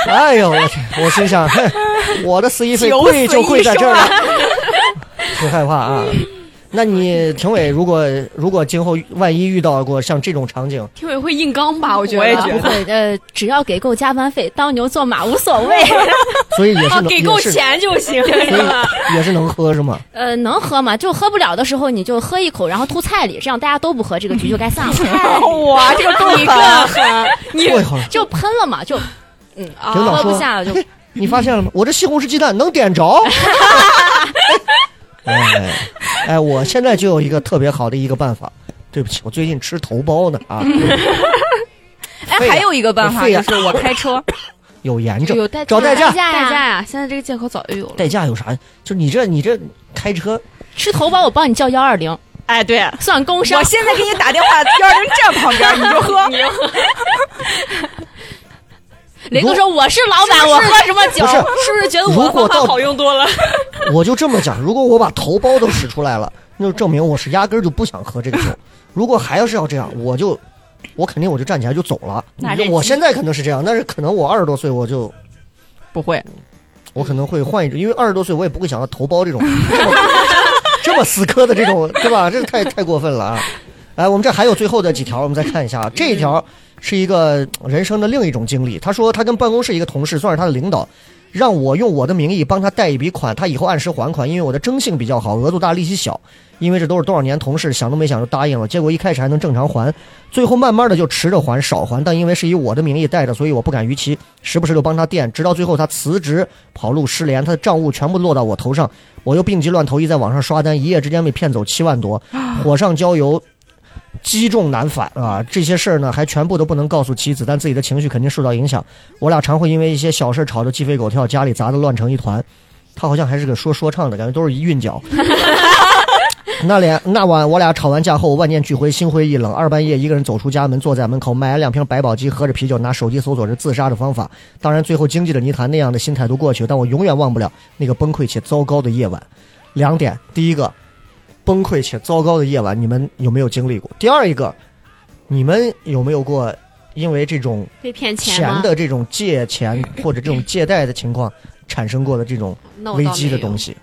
哎呦我去！我心想，哼，我的司仪费九死贵就贵在这儿了一生，挺害怕啊。那你评委，如果如果今后万一遇到过像这种场景，评委会硬刚吧？我觉得，我也觉得不会，呃，只要给够加班费，当牛做马无所谓。所以也是啊，能给够钱就行。所以也是能喝是吗？呃，能喝吗？就喝不了的时候，你就喝一口，然后吐菜里，这样大家都不喝，这个局就该散了。哇，这个够狠！狠，你过一会儿，就喷了嘛，就嗯啊喝不下了就嘿你发现了吗？我这西红柿鸡蛋能点着。哎哎，我现在就有一个特别好的一个办法。对不起，我最近吃头孢呢啊，哎，还有一个办法就是我开车，有炎症，有代找代驾代驾呀，代驾，现在这个借口早就有了。代驾有啥？就你这你这开车，吃头孢我帮你叫幺二零，哎，对，算工伤我。现在给你打电话，幺二零站旁边，你就喝 你就喝。雷哥说我是老板，我喝什么酒不？是，是不是觉得如果到好用多了？我就这么讲，如果我把头孢都使出来了，那就证明我是压根儿就不想喝这个酒。如果还要是要这样，我就我肯定我就站起来就走了。那我现在可能是这样，但是可能我二十多岁我就不会，我可能会换一种，因为二十多岁我也不会想到头孢这种这么 这么死磕的这种，对吧？这太太过分了啊！来，我们这还有最后的几条，我们再看一下啊。这一条是一个人生的另一种经历。他说他跟办公室一个同事，算是他的领导，让我用我的名义帮他贷一笔款，他以后按时还款，因为我的征信比较好，额度大，利息小。因为这都是多少年同事，想都没想就答应了。结果一开始还能正常还，最后慢慢的就迟着还，少还。但因为是以我的名义贷的，所以我不敢逾期，时不时就帮他垫，直到最后他辞职跑路失联，他的账务全部落到我头上，我又病急乱投医在网上刷单，一夜之间被骗走七万多，火上浇油。积重难返啊！这些事儿呢，还全部都不能告诉妻子，但自己的情绪肯定受到影响。我俩常会因为一些小事吵得鸡飞狗跳，家里砸得乱成一团。他好像还是个说说唱的，感觉都是一韵脚。那连那晚我俩吵完架后，万念俱灰，心灰意冷。二半夜一个人走出家门，坐在门口，买了两瓶百宝鸡，喝着啤酒，拿手机搜索着自杀的方法。当然，最后经济的泥潭那样的心态都过去了，但我永远忘不了那个崩溃且糟糕的夜晚。两点，第一个，崩溃且糟糕的夜晚，你们有没有经历过？第二一个，你们有没有过因为这种被骗钱钱？的这种借钱或者这种借贷的情况产生过的这种危机的东，西？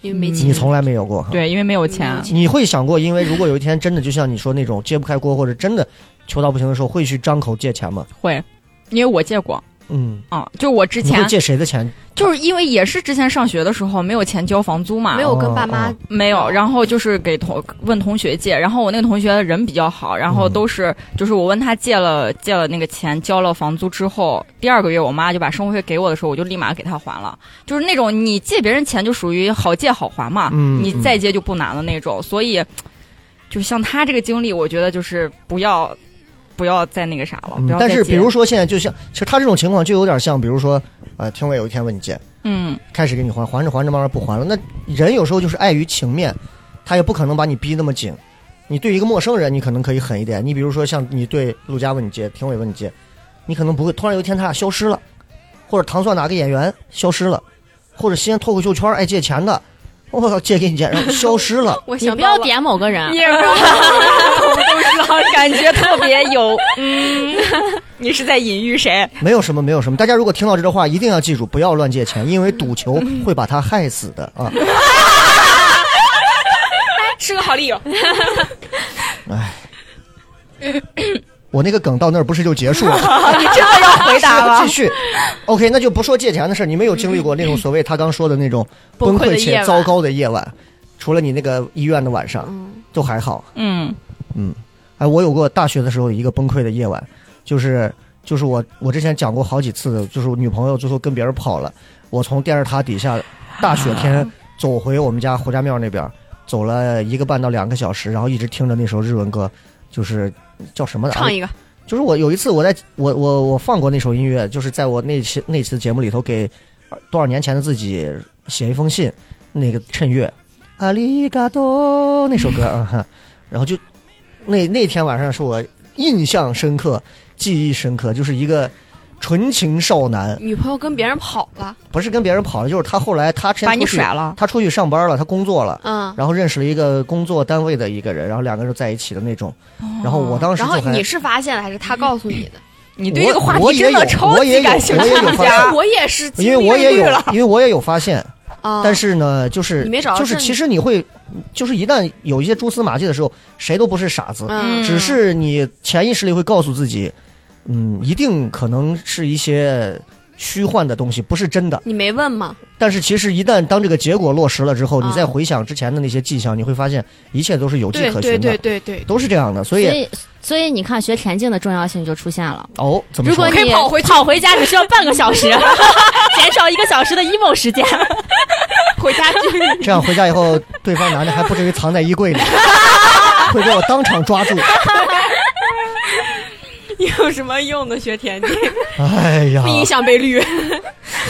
因为没钱。你从来没有过？对，因为没有钱。你会想过，因为如果有一天真的就像你说那种揭不开锅，或者真的求到不行的时候，会去张口借钱吗？会，因为我借过嗯，啊，就我之前借谁的钱？就是因为也是之前上学的时候没有钱交房租嘛，没有跟爸妈哦。没有，然后就是给同问同学借，然后我那个同学人比较好，然后都是、就是我问他借了借了那个钱，交了房租之后，第二个月我妈就把生活费给我的时候，我就立马给他还了，就是那种你借别人钱就属于好借好还嘛，嗯你再借就不难的那种，所以就像他这个经历，我觉得就是不要不要再那个啥了，但是比如说现在就像，其实他这种情况就有点像，比如说，呃，听伟有一天问你借，嗯开始给你还，还着还着慢慢不还了。那人有时候就是碍于情面，他也不可能把你逼那么紧。你对一个陌生人，你可能可以狠一点。你比如说像你对陆佳问你借，听伟问你借，你可能不会。突然有一天他俩消失了，或者糖蒜哪个演员消失了，或者西安脱口秀圈爱借钱的，我操，借给你钱，然后消失了。我你想不要点某个人，也不要，都知道，感觉特别有，嗯，你是在隐喻谁？没有什么，没有什么。大家如果听到这段话，一定要记住，不要乱借钱，因为赌球会把他害死的啊！是个好理由。我那个梗到那儿不是就结束了？你真的要回答了 继？续。OK，那就不说借钱的事儿。你们有经历过那种所谓他刚说的那种崩溃且糟糕的夜晚？除了你那个医院的晚上，都还好。嗯哎，我有过大学的时候一个崩溃的夜晚，就是就是我我之前讲过好几次的，就是我女朋友最后跟别人跑了，我从电视塔底下大雪天走回我们家胡家庙那边，走了一个半到两个小时，然后一直听着那首日文歌，就是叫什么的？唱一个，就是我有一次我在我我我放过那首音乐，就是在我那期那期节目里头给多少年前的自己写一封信，那个趁月，阿里嘎多那首歌啊，哈然后就那那天晚上是我印象深刻、记忆深刻，就是一个纯情少男，女朋友跟别人跑了，不是跟别人跑了，就是他后来他先把你出去甩了。他出去上班了，他工作了。嗯，然后认识了一个工作单位的一个人，然后两个人就在一起的那种。然后我当时然后你是发现了还是他告诉你的？你对这个话题真的超我也有级感兴趣我也有发现。啊，我也是经历因为我也有，因为我也有发现，啊，但是呢，就是就是其实你会，就是一旦有一些蛛丝马迹的时候，谁都不是傻子，嗯。只是你潜意识里会告诉自己，嗯，一定可能是一些虚幻的东西，不是真的。你没问吗？但是其实一旦当这个结果落实了之后，啊你再回想之前的那些迹象，你会发现一切都是有迹对对可循的，对对对，都是这样的。所以所以所以你看，学田径的重要性就出现了。哦，怎么说如果？你可以跑回去跑回家只需要半个小时，减少一个小时的 emo 时间。回家去。这样回家以后，对方男的还不至于藏在衣柜里，会被我当场抓住。有什么用呢学田径？哎呀不，影响被绿。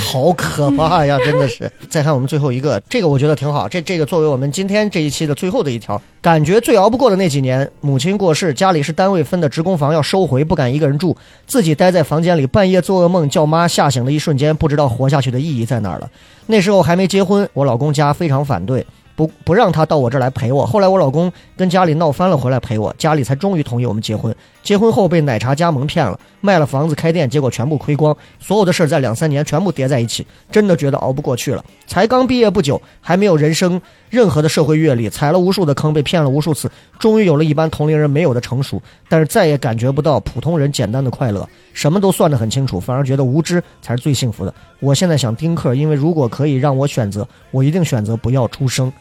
好可怕呀，真的是。再看我们最后一个，这个我觉得挺好。这这个作为我们今天这一期的最后的一条，感觉最熬不过的那几年，母亲过世，家里是单位分的职工房要收回，不敢一个人住，自己待在房间里，半夜做噩梦，叫妈吓醒的一瞬间，不知道活下去的意义在哪儿了。那时候还没结婚，我老公家非常反对。不不让他到我这儿来陪我。后来我老公跟家里闹翻了，回来陪我，家里才终于同意我们结婚。结婚后被奶茶加盟骗了，卖了房子开店，结果全部亏光，所有的事儿在两三年全部叠在一起，真的觉得熬不过去了。才刚毕业不久，还没有人生任何的社会阅历，踩了无数的坑，被骗了无数次，终于有了一般同龄人没有的成熟，但是再也感觉不到普通人简单的快乐，什么都算得很清楚，反而觉得无知才是最幸福的。我现在想丁克，因为如果可以让我选择，我一定选择不要出生。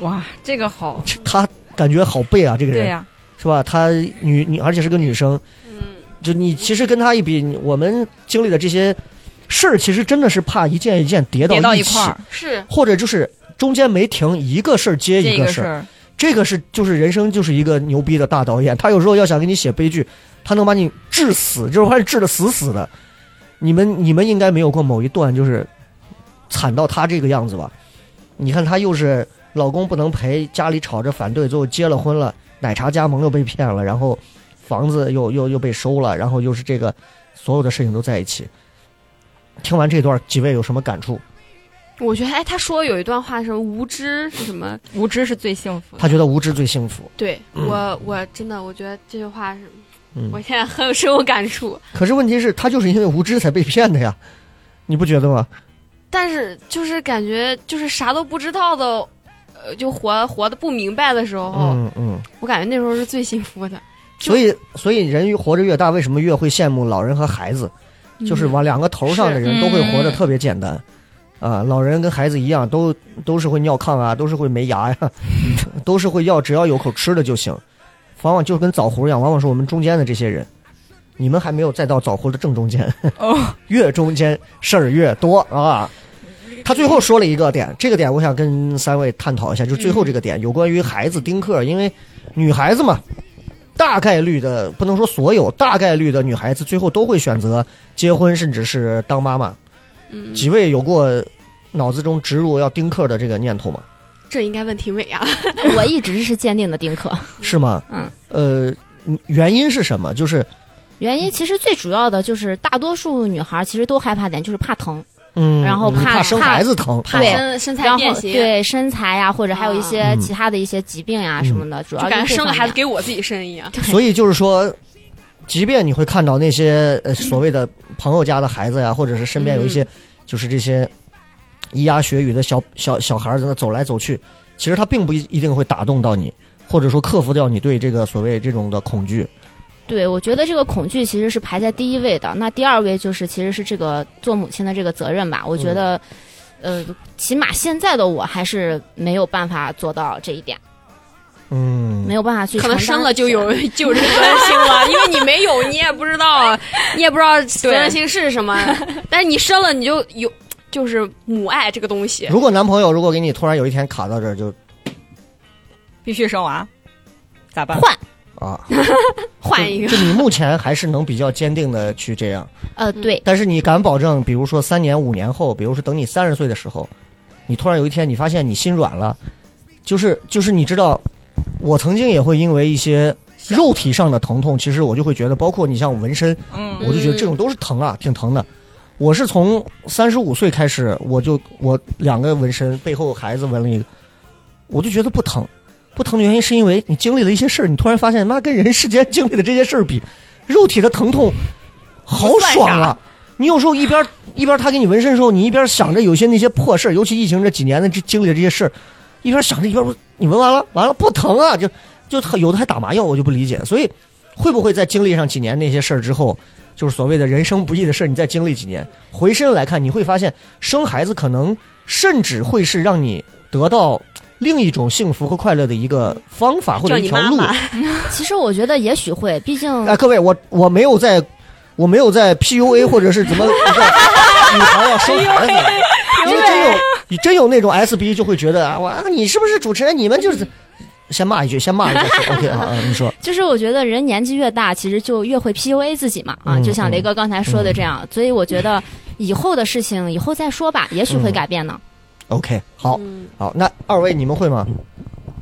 哇，这个好，他感觉好背啊，这个人、对呀、是吧？他女女，而且是个女生，嗯，就你其实跟他一比，我们经历的这些事儿，其实真的是怕一件一件叠到叠到一块儿，是或者就是中间没停，一个事儿接一个事儿。个事儿，这个是就是人生就是一个牛逼的大导演，他有时候要想给你写悲剧，他能把你治死，就是把你治的死死的。你们你们应该没有过某一段就是惨到他这个样子吧？你看他又是老公不能陪，家里吵着反对，最后结了婚了，奶茶加盟又被骗了，然后房子又又又被收了，然后又是这个所有的事情都在一起。听完这段，几位有什么感触？我觉得，哎，他说有一段话，什么无知是什么？无知是最幸福。他觉得无知最幸福。对我，我真的，我觉得这句话是，嗯我现在很有深有感触。可是问题是，他就是因为无知才被骗的呀，你不觉得吗？但是就是感觉就是啥都不知道的，呃，就活活的不明白的时候，嗯嗯。我感觉那时候是最幸福的。所以，所以人越活着越大，为什么越会羡慕老人和孩子？就是往两个头上的人都会活得特别简单，啊，老人跟孩子一样，都都是会尿炕啊，都是会没牙呀，都是会要，只要有口吃的就行。往往就跟枣核一样，往往是我们中间的这些人，你们还没有再到枣核的正中间，哦，越中间事儿越多啊。他最后说了一个点，这个点我想跟三位探讨一下，就是最后这个点，有关于孩子丁克，因为女孩子嘛，大概率的不能说所有，大概率的女孩子最后都会选择结婚，甚至是当妈妈。嗯，几位有过脑子中植入要丁克的这个念头吗？这应该问题伟啊。我一直是坚定的丁克，是吗？嗯。呃，原因是什么？就是原因其实最主要的就是大多数女孩其实都害怕点，就是怕疼，嗯，然后怕嗯怕生孩子疼，怕对身身材然后变形，，对身材呀，或者还有一些嗯。其他的一些疾病呀什么的，主要感觉生个孩子给给我自己生一样。所以就是说，即便你会看到那些呃所谓的朋友家的孩子呀，或者是身边有一些就是这些咿呀学语的小小小孩儿在那走来走去，其实他并不一一定会打动到你，或者说克服掉你对这个所谓这种的恐惧。对，我觉得这个恐惧其实是排在第一位的。那第二位就是其实是这个做母亲的这个责任吧。我觉得，呃，起码现在的我还是没有办法做到这一点，嗯，没有办法去可能生了就有就有这个责任心了，因为你没有，你也不知道，你也不知道责任心是什么。但是你生了，你就有，就是母爱这个东西。如果男朋友如果给你突然有一天卡到这儿，就必须生娃，咋办？换。啊，换一个就，就你目前还是能比较坚定的去这样，呃，对，但是你敢保证，比如说三年五年后，比如说等你三十岁的时候，你突然有一天你发现你心软了，就是就是你知道，我曾经也会因为一些肉体上的疼痛，其实我就会觉得，包括你像纹身，嗯，我就觉得这种都是疼啊，挺疼的。我是从三十五岁开始，我就我两个纹身，背后孩子纹了一个，我就觉得不疼。不疼的原因是因为你经历了一些事儿，你突然发现，妈跟人世间经历的这些事儿比，肉体的疼痛好爽啊！你有时候一边一边他给你纹身的时候，你一边想着有些那些破事儿，尤其疫情这几年的这经历的这些事儿，一边想着一边不你纹完了，完了不疼啊，就就有的还打麻药，我就不理解。所以会不会在经历上几年那些事儿之后，就是所谓的人生不易的事儿，你再经历几年，回身来看，你会发现生孩子可能甚至会是让你得到另一种幸福和快乐的一个方法或者一条路。你妈妈，其实我觉得也许会，毕竟哎，各位，我我没有在，我没有在 PUA 或者是怎么 女孩要生孩子，因为真有你真有那种 SB 就会觉得啊，我你是不是主持人？你们就是先骂一句，先骂一句，OK 啊，啊你说，就是我觉得人年纪越大，其实就越会 PUA 自己嘛啊，嗯就像雷哥刚才说的这样，所以我觉得以后的事情以后再说吧，也许会改变呢。OK，好，嗯好，那二位你们会吗？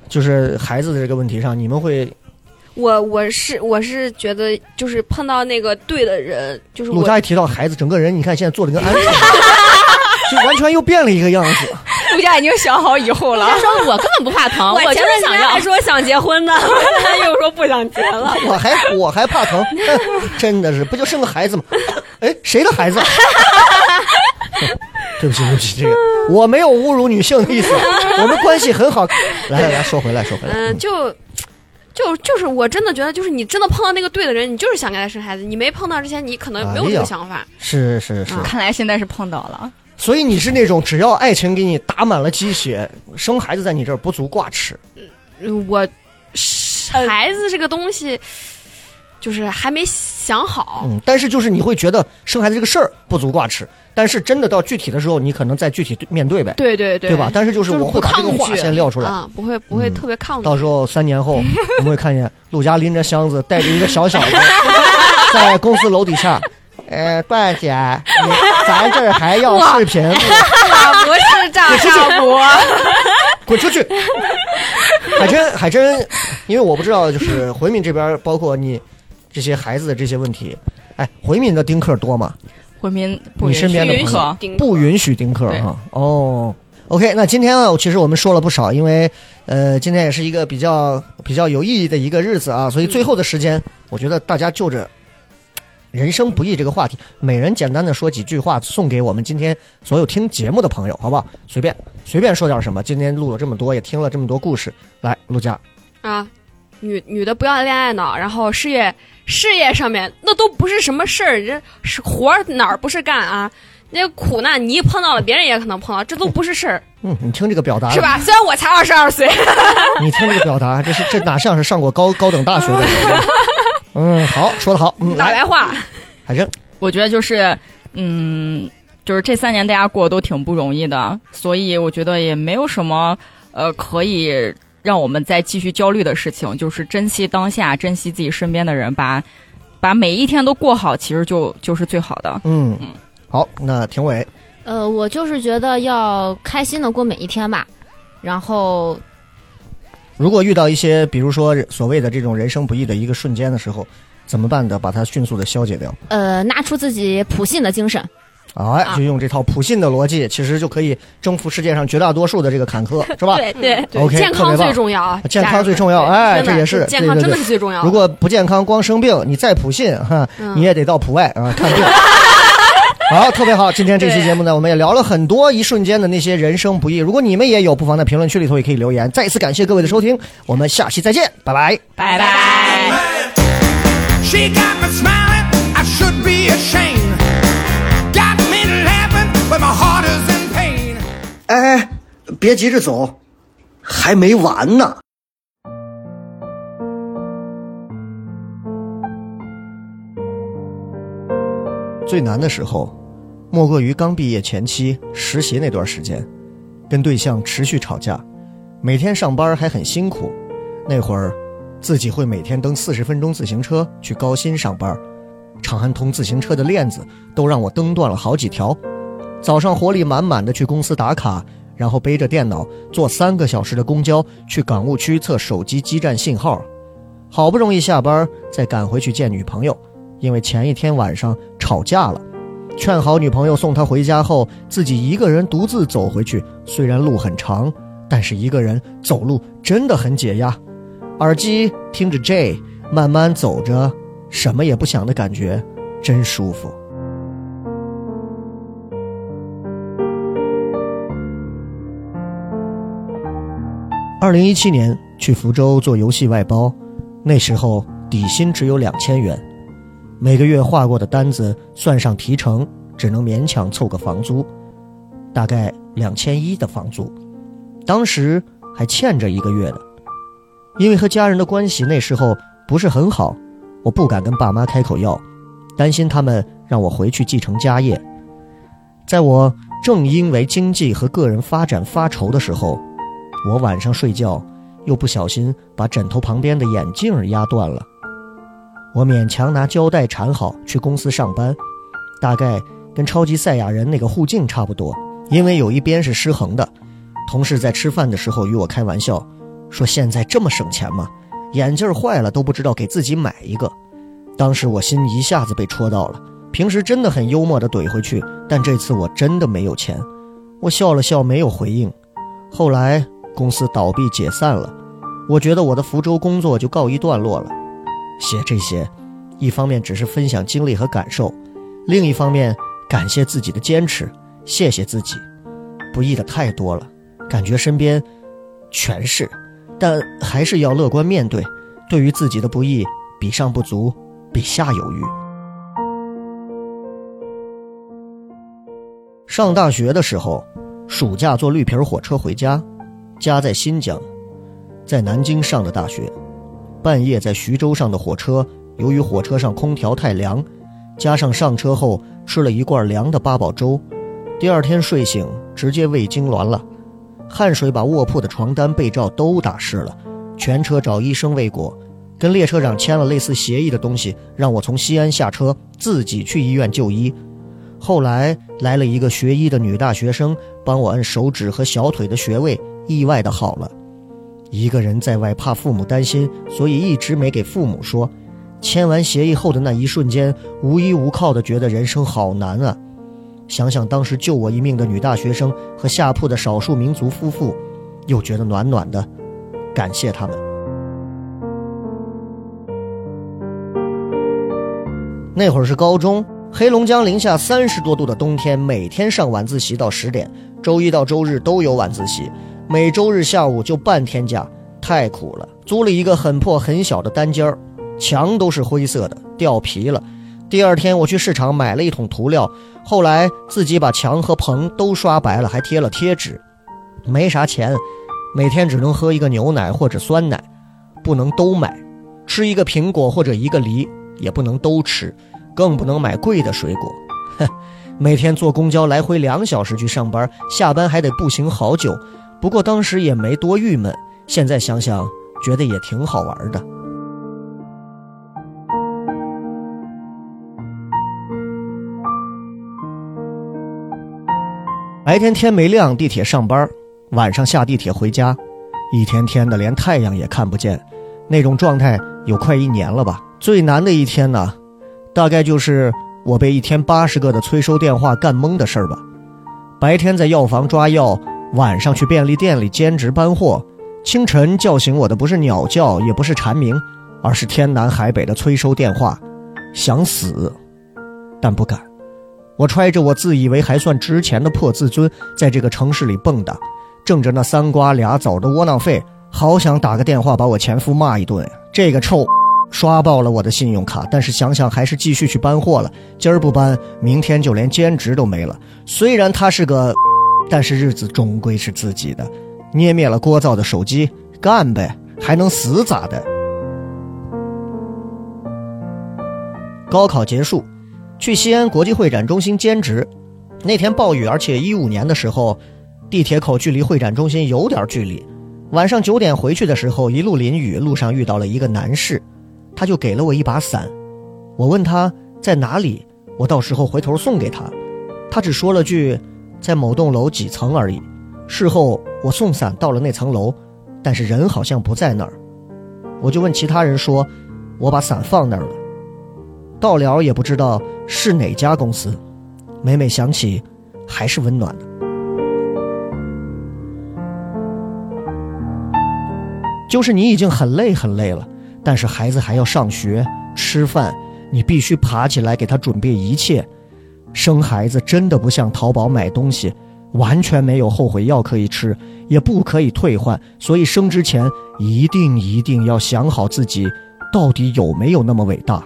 就是孩子的这个问题上，你们会我我是我是觉得就是碰到那个对的人，就是我陆佳一提到孩子，整个人你看现在做的跟安似的，就完全又变了一个样子。陆佳已经想好以后了他。说我根本不怕疼，我前就是想要段还。说想结婚呢，现在又说不想结了。我还我还怕疼，真的是不就生个孩子吗？哎，谁的孩子？对不起，对不起，这个 我没有侮辱女性的意思，我们关系很好。来来来说回来，说回来，嗯，就就就是我真的觉得，就是你真的碰到那个对的人，你就是想给他生孩子。你没碰到之前，你可能没有这个想法。是是是，看来现在是碰到了，所以你是那种只要爱情给你打满了鸡血，生孩子在你这儿不足挂齿。嗯，我孩子这个东西，就是还没想好。嗯，但是就是你会觉得生孩子这个事儿不足挂齿，但是真的到具体的时候，你可能再具体面对呗，对对对，对吧？但是就是我会把这个话先撂出来。啊，不会不会嗯特别抗拒。到时候三年后，我们会看见陆家拎着箱子，带着一个小小子，在公司楼底下。呃，段姐，你咱这儿还要视频吗？啊，不是炸 炸锅，滚出去！海真海真，因为我不知道，就是回民这边，包括你这些孩子的这些问题。哎，回民的丁克多吗？回民不你允许身边的朋友丁克不允许丁克对哈。哦，OK，那今天呢，其实我们说了不少，因为呃，今天也是一个比较比较有意义的一个日子啊，所以最后的时间，我觉得大家就着人生不易这个话题，每人简单的说几句话，送给我们今天所有听节目的朋友，好不好？随便随便说点什么。今天录了这么多，也听了这么多故事，来，陆佳，啊，女女的不要恋爱脑，然后事业事业上面那都不是什么事儿，这是活儿哪儿不是干啊？那苦难你一碰到了，别人也可能碰到，这都不是事儿，嗯，你听这个表达是？吧？虽然我才二十二岁，你听这个表达，这是这哪像是上过高高等大学的人？嗯，好，说的好，嗯，来，大白话，海珍，我觉得就是，嗯，就是这三年大家过得都挺不容易的，所以我觉得也没有什么呃可以让我们再继续焦虑的事情，就是珍惜当下，珍惜自己身边的人，把把每一天都过好，其实就就是最好的。嗯，嗯好，那庭伟，呃，我就是觉得要开心的过每一天吧，然后如果遇到一些，比如说所谓的这种人生不易的一个瞬间的时候，怎么办的？把它迅速的消解掉。呃拿出自己普信的精神，哎，啊就用这套普信的逻辑，其实就可以征服世界上绝大多数的这个坎坷，是吧？对对对 OK，健康特别棒最重要啊，健康最重要对哎这也是健康真的对对对是最重要。如果不健康，光生病，你再普信哈，嗯你也得到普外啊 看病。好，特别好。今天这期节目呢，我们也聊了很多一瞬间的那些人生不易。如果你们也有，不妨在评论区里头也可以留言。再一次感谢各位的收听，我们下期再见，拜拜。拜拜。Laughing, but my heart is in pain. 哎，别急着走，还没完呢。最难的时候，莫过于刚毕业前期实习那段时间，跟对象持续吵架，每天上班还很辛苦。那会儿，自己会每天蹬四十分钟自行车去高新上班，长安通自行车的链子都让我蹬断了好几条。早上活力满满的去公司打卡，然后背着电脑坐三个小时的公交去港务区测手机基站信号，好不容易下班再赶回去见女朋友，因为前一天晚上吵架了，劝好女朋友送她回家后，自己一个人独自走回去。虽然路很长，但是一个人走路真的很解压。耳机听着 J，慢慢走着，什么也不想的感觉，真舒服。二零一七年去福州做游戏外包，那时候底薪只有两千元，每个月画过的单子算上提成，只能勉强凑个房租，大概两千一的房租，当时还欠着一个月的。因为和家人的关系那时候不是很好，我不敢跟爸妈开口要，担心他们让我回去继承家业。在我正因为经济和个人发展发愁的时候，我晚上睡觉又不小心把枕头旁边的眼镜压断了。我勉强拿胶带缠好去公司上班，大概跟超级赛亚人那个护镜差不多，因为有一边是失衡的。同事在吃饭的时候与我开玩笑。说现在这么省钱吗？眼镜坏了都不知道给自己买一个。当时我心一下子被戳到了。平时真的很幽默的怼回去，但这次我真的没有钱。我笑了笑，没有回应。后来公司倒闭解散了，我觉得我的福州工作就告一段落了。写这些，一方面只是分享经历和感受，另一方面感谢自己的坚持，谢谢自己。不易的太多了，感觉身边全是。但还是要乐观面对，对于自己的不易，比上不足，比下有余。上大学的时候，暑假坐绿皮火车回家，家在新疆，在南京上的大学。半夜在徐州上的火车，由于火车上空调太凉，加上上车后吃了一罐凉的八宝粥，第二天睡醒直接胃痉挛了。汗水把卧铺的床单、被罩都打湿了，全车找医生未果，跟列车长签了类似协议的东西，让我从西安下车自己去医院就医。后来来了一个学医的女大学生，帮我按手指和小腿的穴位，意外的好了。一个人在外怕父母担心，所以一直没给父母说。签完协议后的那一瞬间，无依无靠的觉得人生好难啊。想想当时救我一命的女大学生和下铺的少数民族夫妇，又觉得暖暖的，感谢他们。那会儿是高中，黑龙江零下三十多度的冬天，每天上晚自习到十点，周一到周日都有晚自习，每周日下午就半天假，太苦了。租了一个很破很小的单间儿，墙都是灰色的，掉皮了。第二天我去市场买了一桶涂料，后来自己把墙和棚都刷白了，还贴了贴纸。没啥钱，每天只能喝一个牛奶或者酸奶，不能都买。吃一个苹果或者一个梨，也不能都吃，更不能买贵的水果。哼，每天坐公交来回两小时去上班，下班还得步行好久。不过当时也没多郁闷，现在想想觉得也挺好玩的。白天天没亮，地铁上班；晚上下地铁回家，一天天的连太阳也看不见，那种状态有快一年了吧。最难的一天呢，大概就是我被一天八十个的催收电话干懵的事儿吧。白天在药房抓药，晚上去便利店里兼职搬货。清晨叫醒我的不是鸟叫，也不是蝉鸣，而是天南海北的催收电话。想死，但不敢。我揣着我自以为还算值钱的破自尊，在这个城市里蹦跶，挣着那三瓜俩枣的窝囊费，好想打个电话把我前夫骂一顿。这个臭，刷爆了我的信用卡。但是想想还是继续去搬货了。今儿不搬，明天就连兼职都没了。虽然他是个，但是日子终归是自己的。捏灭了聒噪的手机，干呗，还能死咋的？高考结束。去西安国际会展中心兼职，那天暴雨，而且一五年的时候，地铁口距离会展中心有点距离。晚上九点回去的时候，一路淋雨，路上遇到了一个男士，他就给了我一把伞。我问他在哪里，我到时候回头送给他。他只说了句在某栋楼几层而已。事后我送伞到了那层楼，但是人好像不在那儿。我就问其他人说，我把伞放那儿了。到了也不知道是哪家公司，每每想起，还是温暖的。就是你已经很累很累了，但是孩子还要上学、吃饭，你必须爬起来给他准备一切。生孩子真的不像淘宝买东西，完全没有后悔药可以吃，也不可以退换，所以生之前一定一定要想好自己到底有没有那么伟大。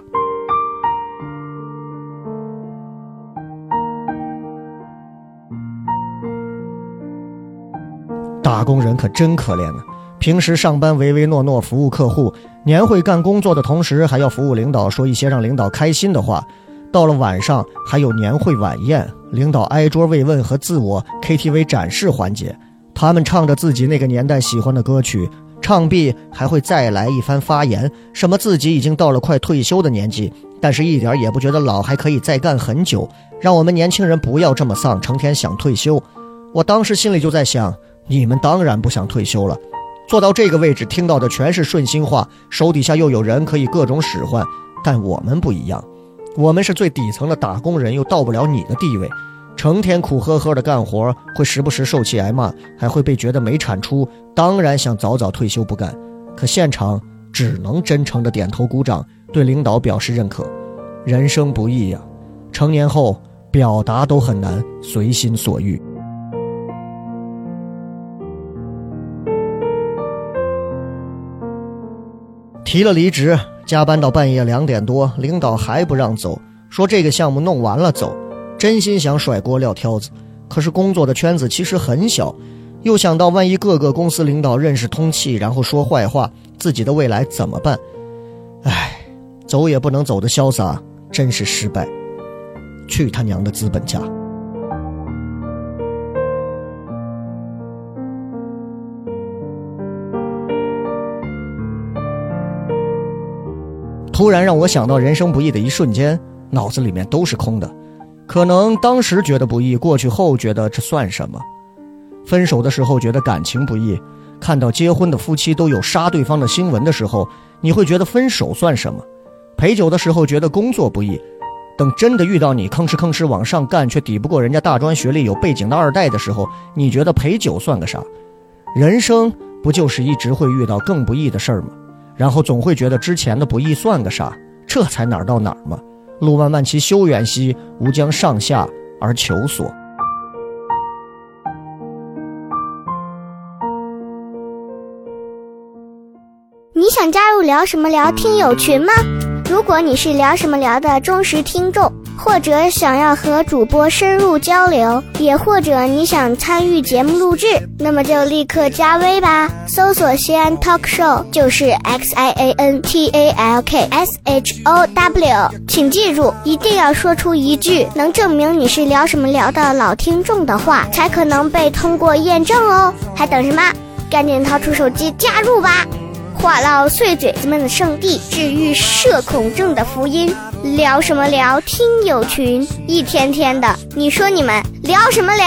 打工人可真可怜呢、平时上班唯唯诺诺服务客户，年会干工作的同时还要服务领导，说一些让领导开心的话。到了晚上还有年会晚宴，领导挨桌慰问和自我 KTV 展示环节。他们唱着自己那个年代喜欢的歌曲，唱毕还会再来一番发言，什么自己已经到了快退休的年纪，但是一点也不觉得老，还可以再干很久。让我们年轻人不要这么丧，成天想退休。我当时心里就在想，你们当然不想退休了。坐到这个位置，听到的全是顺心话，手底下又有人可以各种使唤，但我们不一样。我们是最底层的打工人，又到不了你的地位，成天苦呵呵的干活，会时不时受气挨骂，还会被觉得没产出，当然想早早退休不干。可现场只能真诚的点头鼓掌，对领导表示认可。人生不易呀、成年后表达都很难随心所欲。提了离职，加班到半夜两点多，领导还不让走，说这个项目弄完了走。真心想甩锅撂挑子，可是工作的圈子其实很小，又想到万一各个公司领导认识通气，然后说坏话，自己的未来怎么办？唉，走也不能走的潇洒，真是失败。去他娘的资本家！突然让我想到人生不易的一瞬间，脑子里面都是空的。可能当时觉得不易，过去后觉得这算什么？分手的时候觉得感情不易，看到结婚的夫妻都有杀对方的新闻的时候，你会觉得分手算什么？陪酒的时候觉得工作不易，等真的遇到你吭哧吭哧往上干，却抵不过人家大专学历有背景的二代的时候，你觉得陪酒算个啥？人生不就是一直会遇到更不易的事儿吗？然后总会觉得之前的不易算个啥？这才哪儿到哪儿嘛！路漫漫其修远兮，吾将上下而求索。你想加入聊什么聊听友群吗？如果你是聊什么聊的忠实听众，或者想要和主播深入交流，也或者你想参与节目录制，那么就立刻加微吧，搜索西安 Talk Show 就是 X I A N T A L K S H O W，请记住，一定要说出一句能证明你是聊什么聊的老听众的话，才可能被通过验证哦。还等什么？赶紧掏出手机加入吧！话唠碎嘴子们的圣地，治愈社恐症的福音。聊什么聊？听友群，一天天的，你说你们聊什么聊？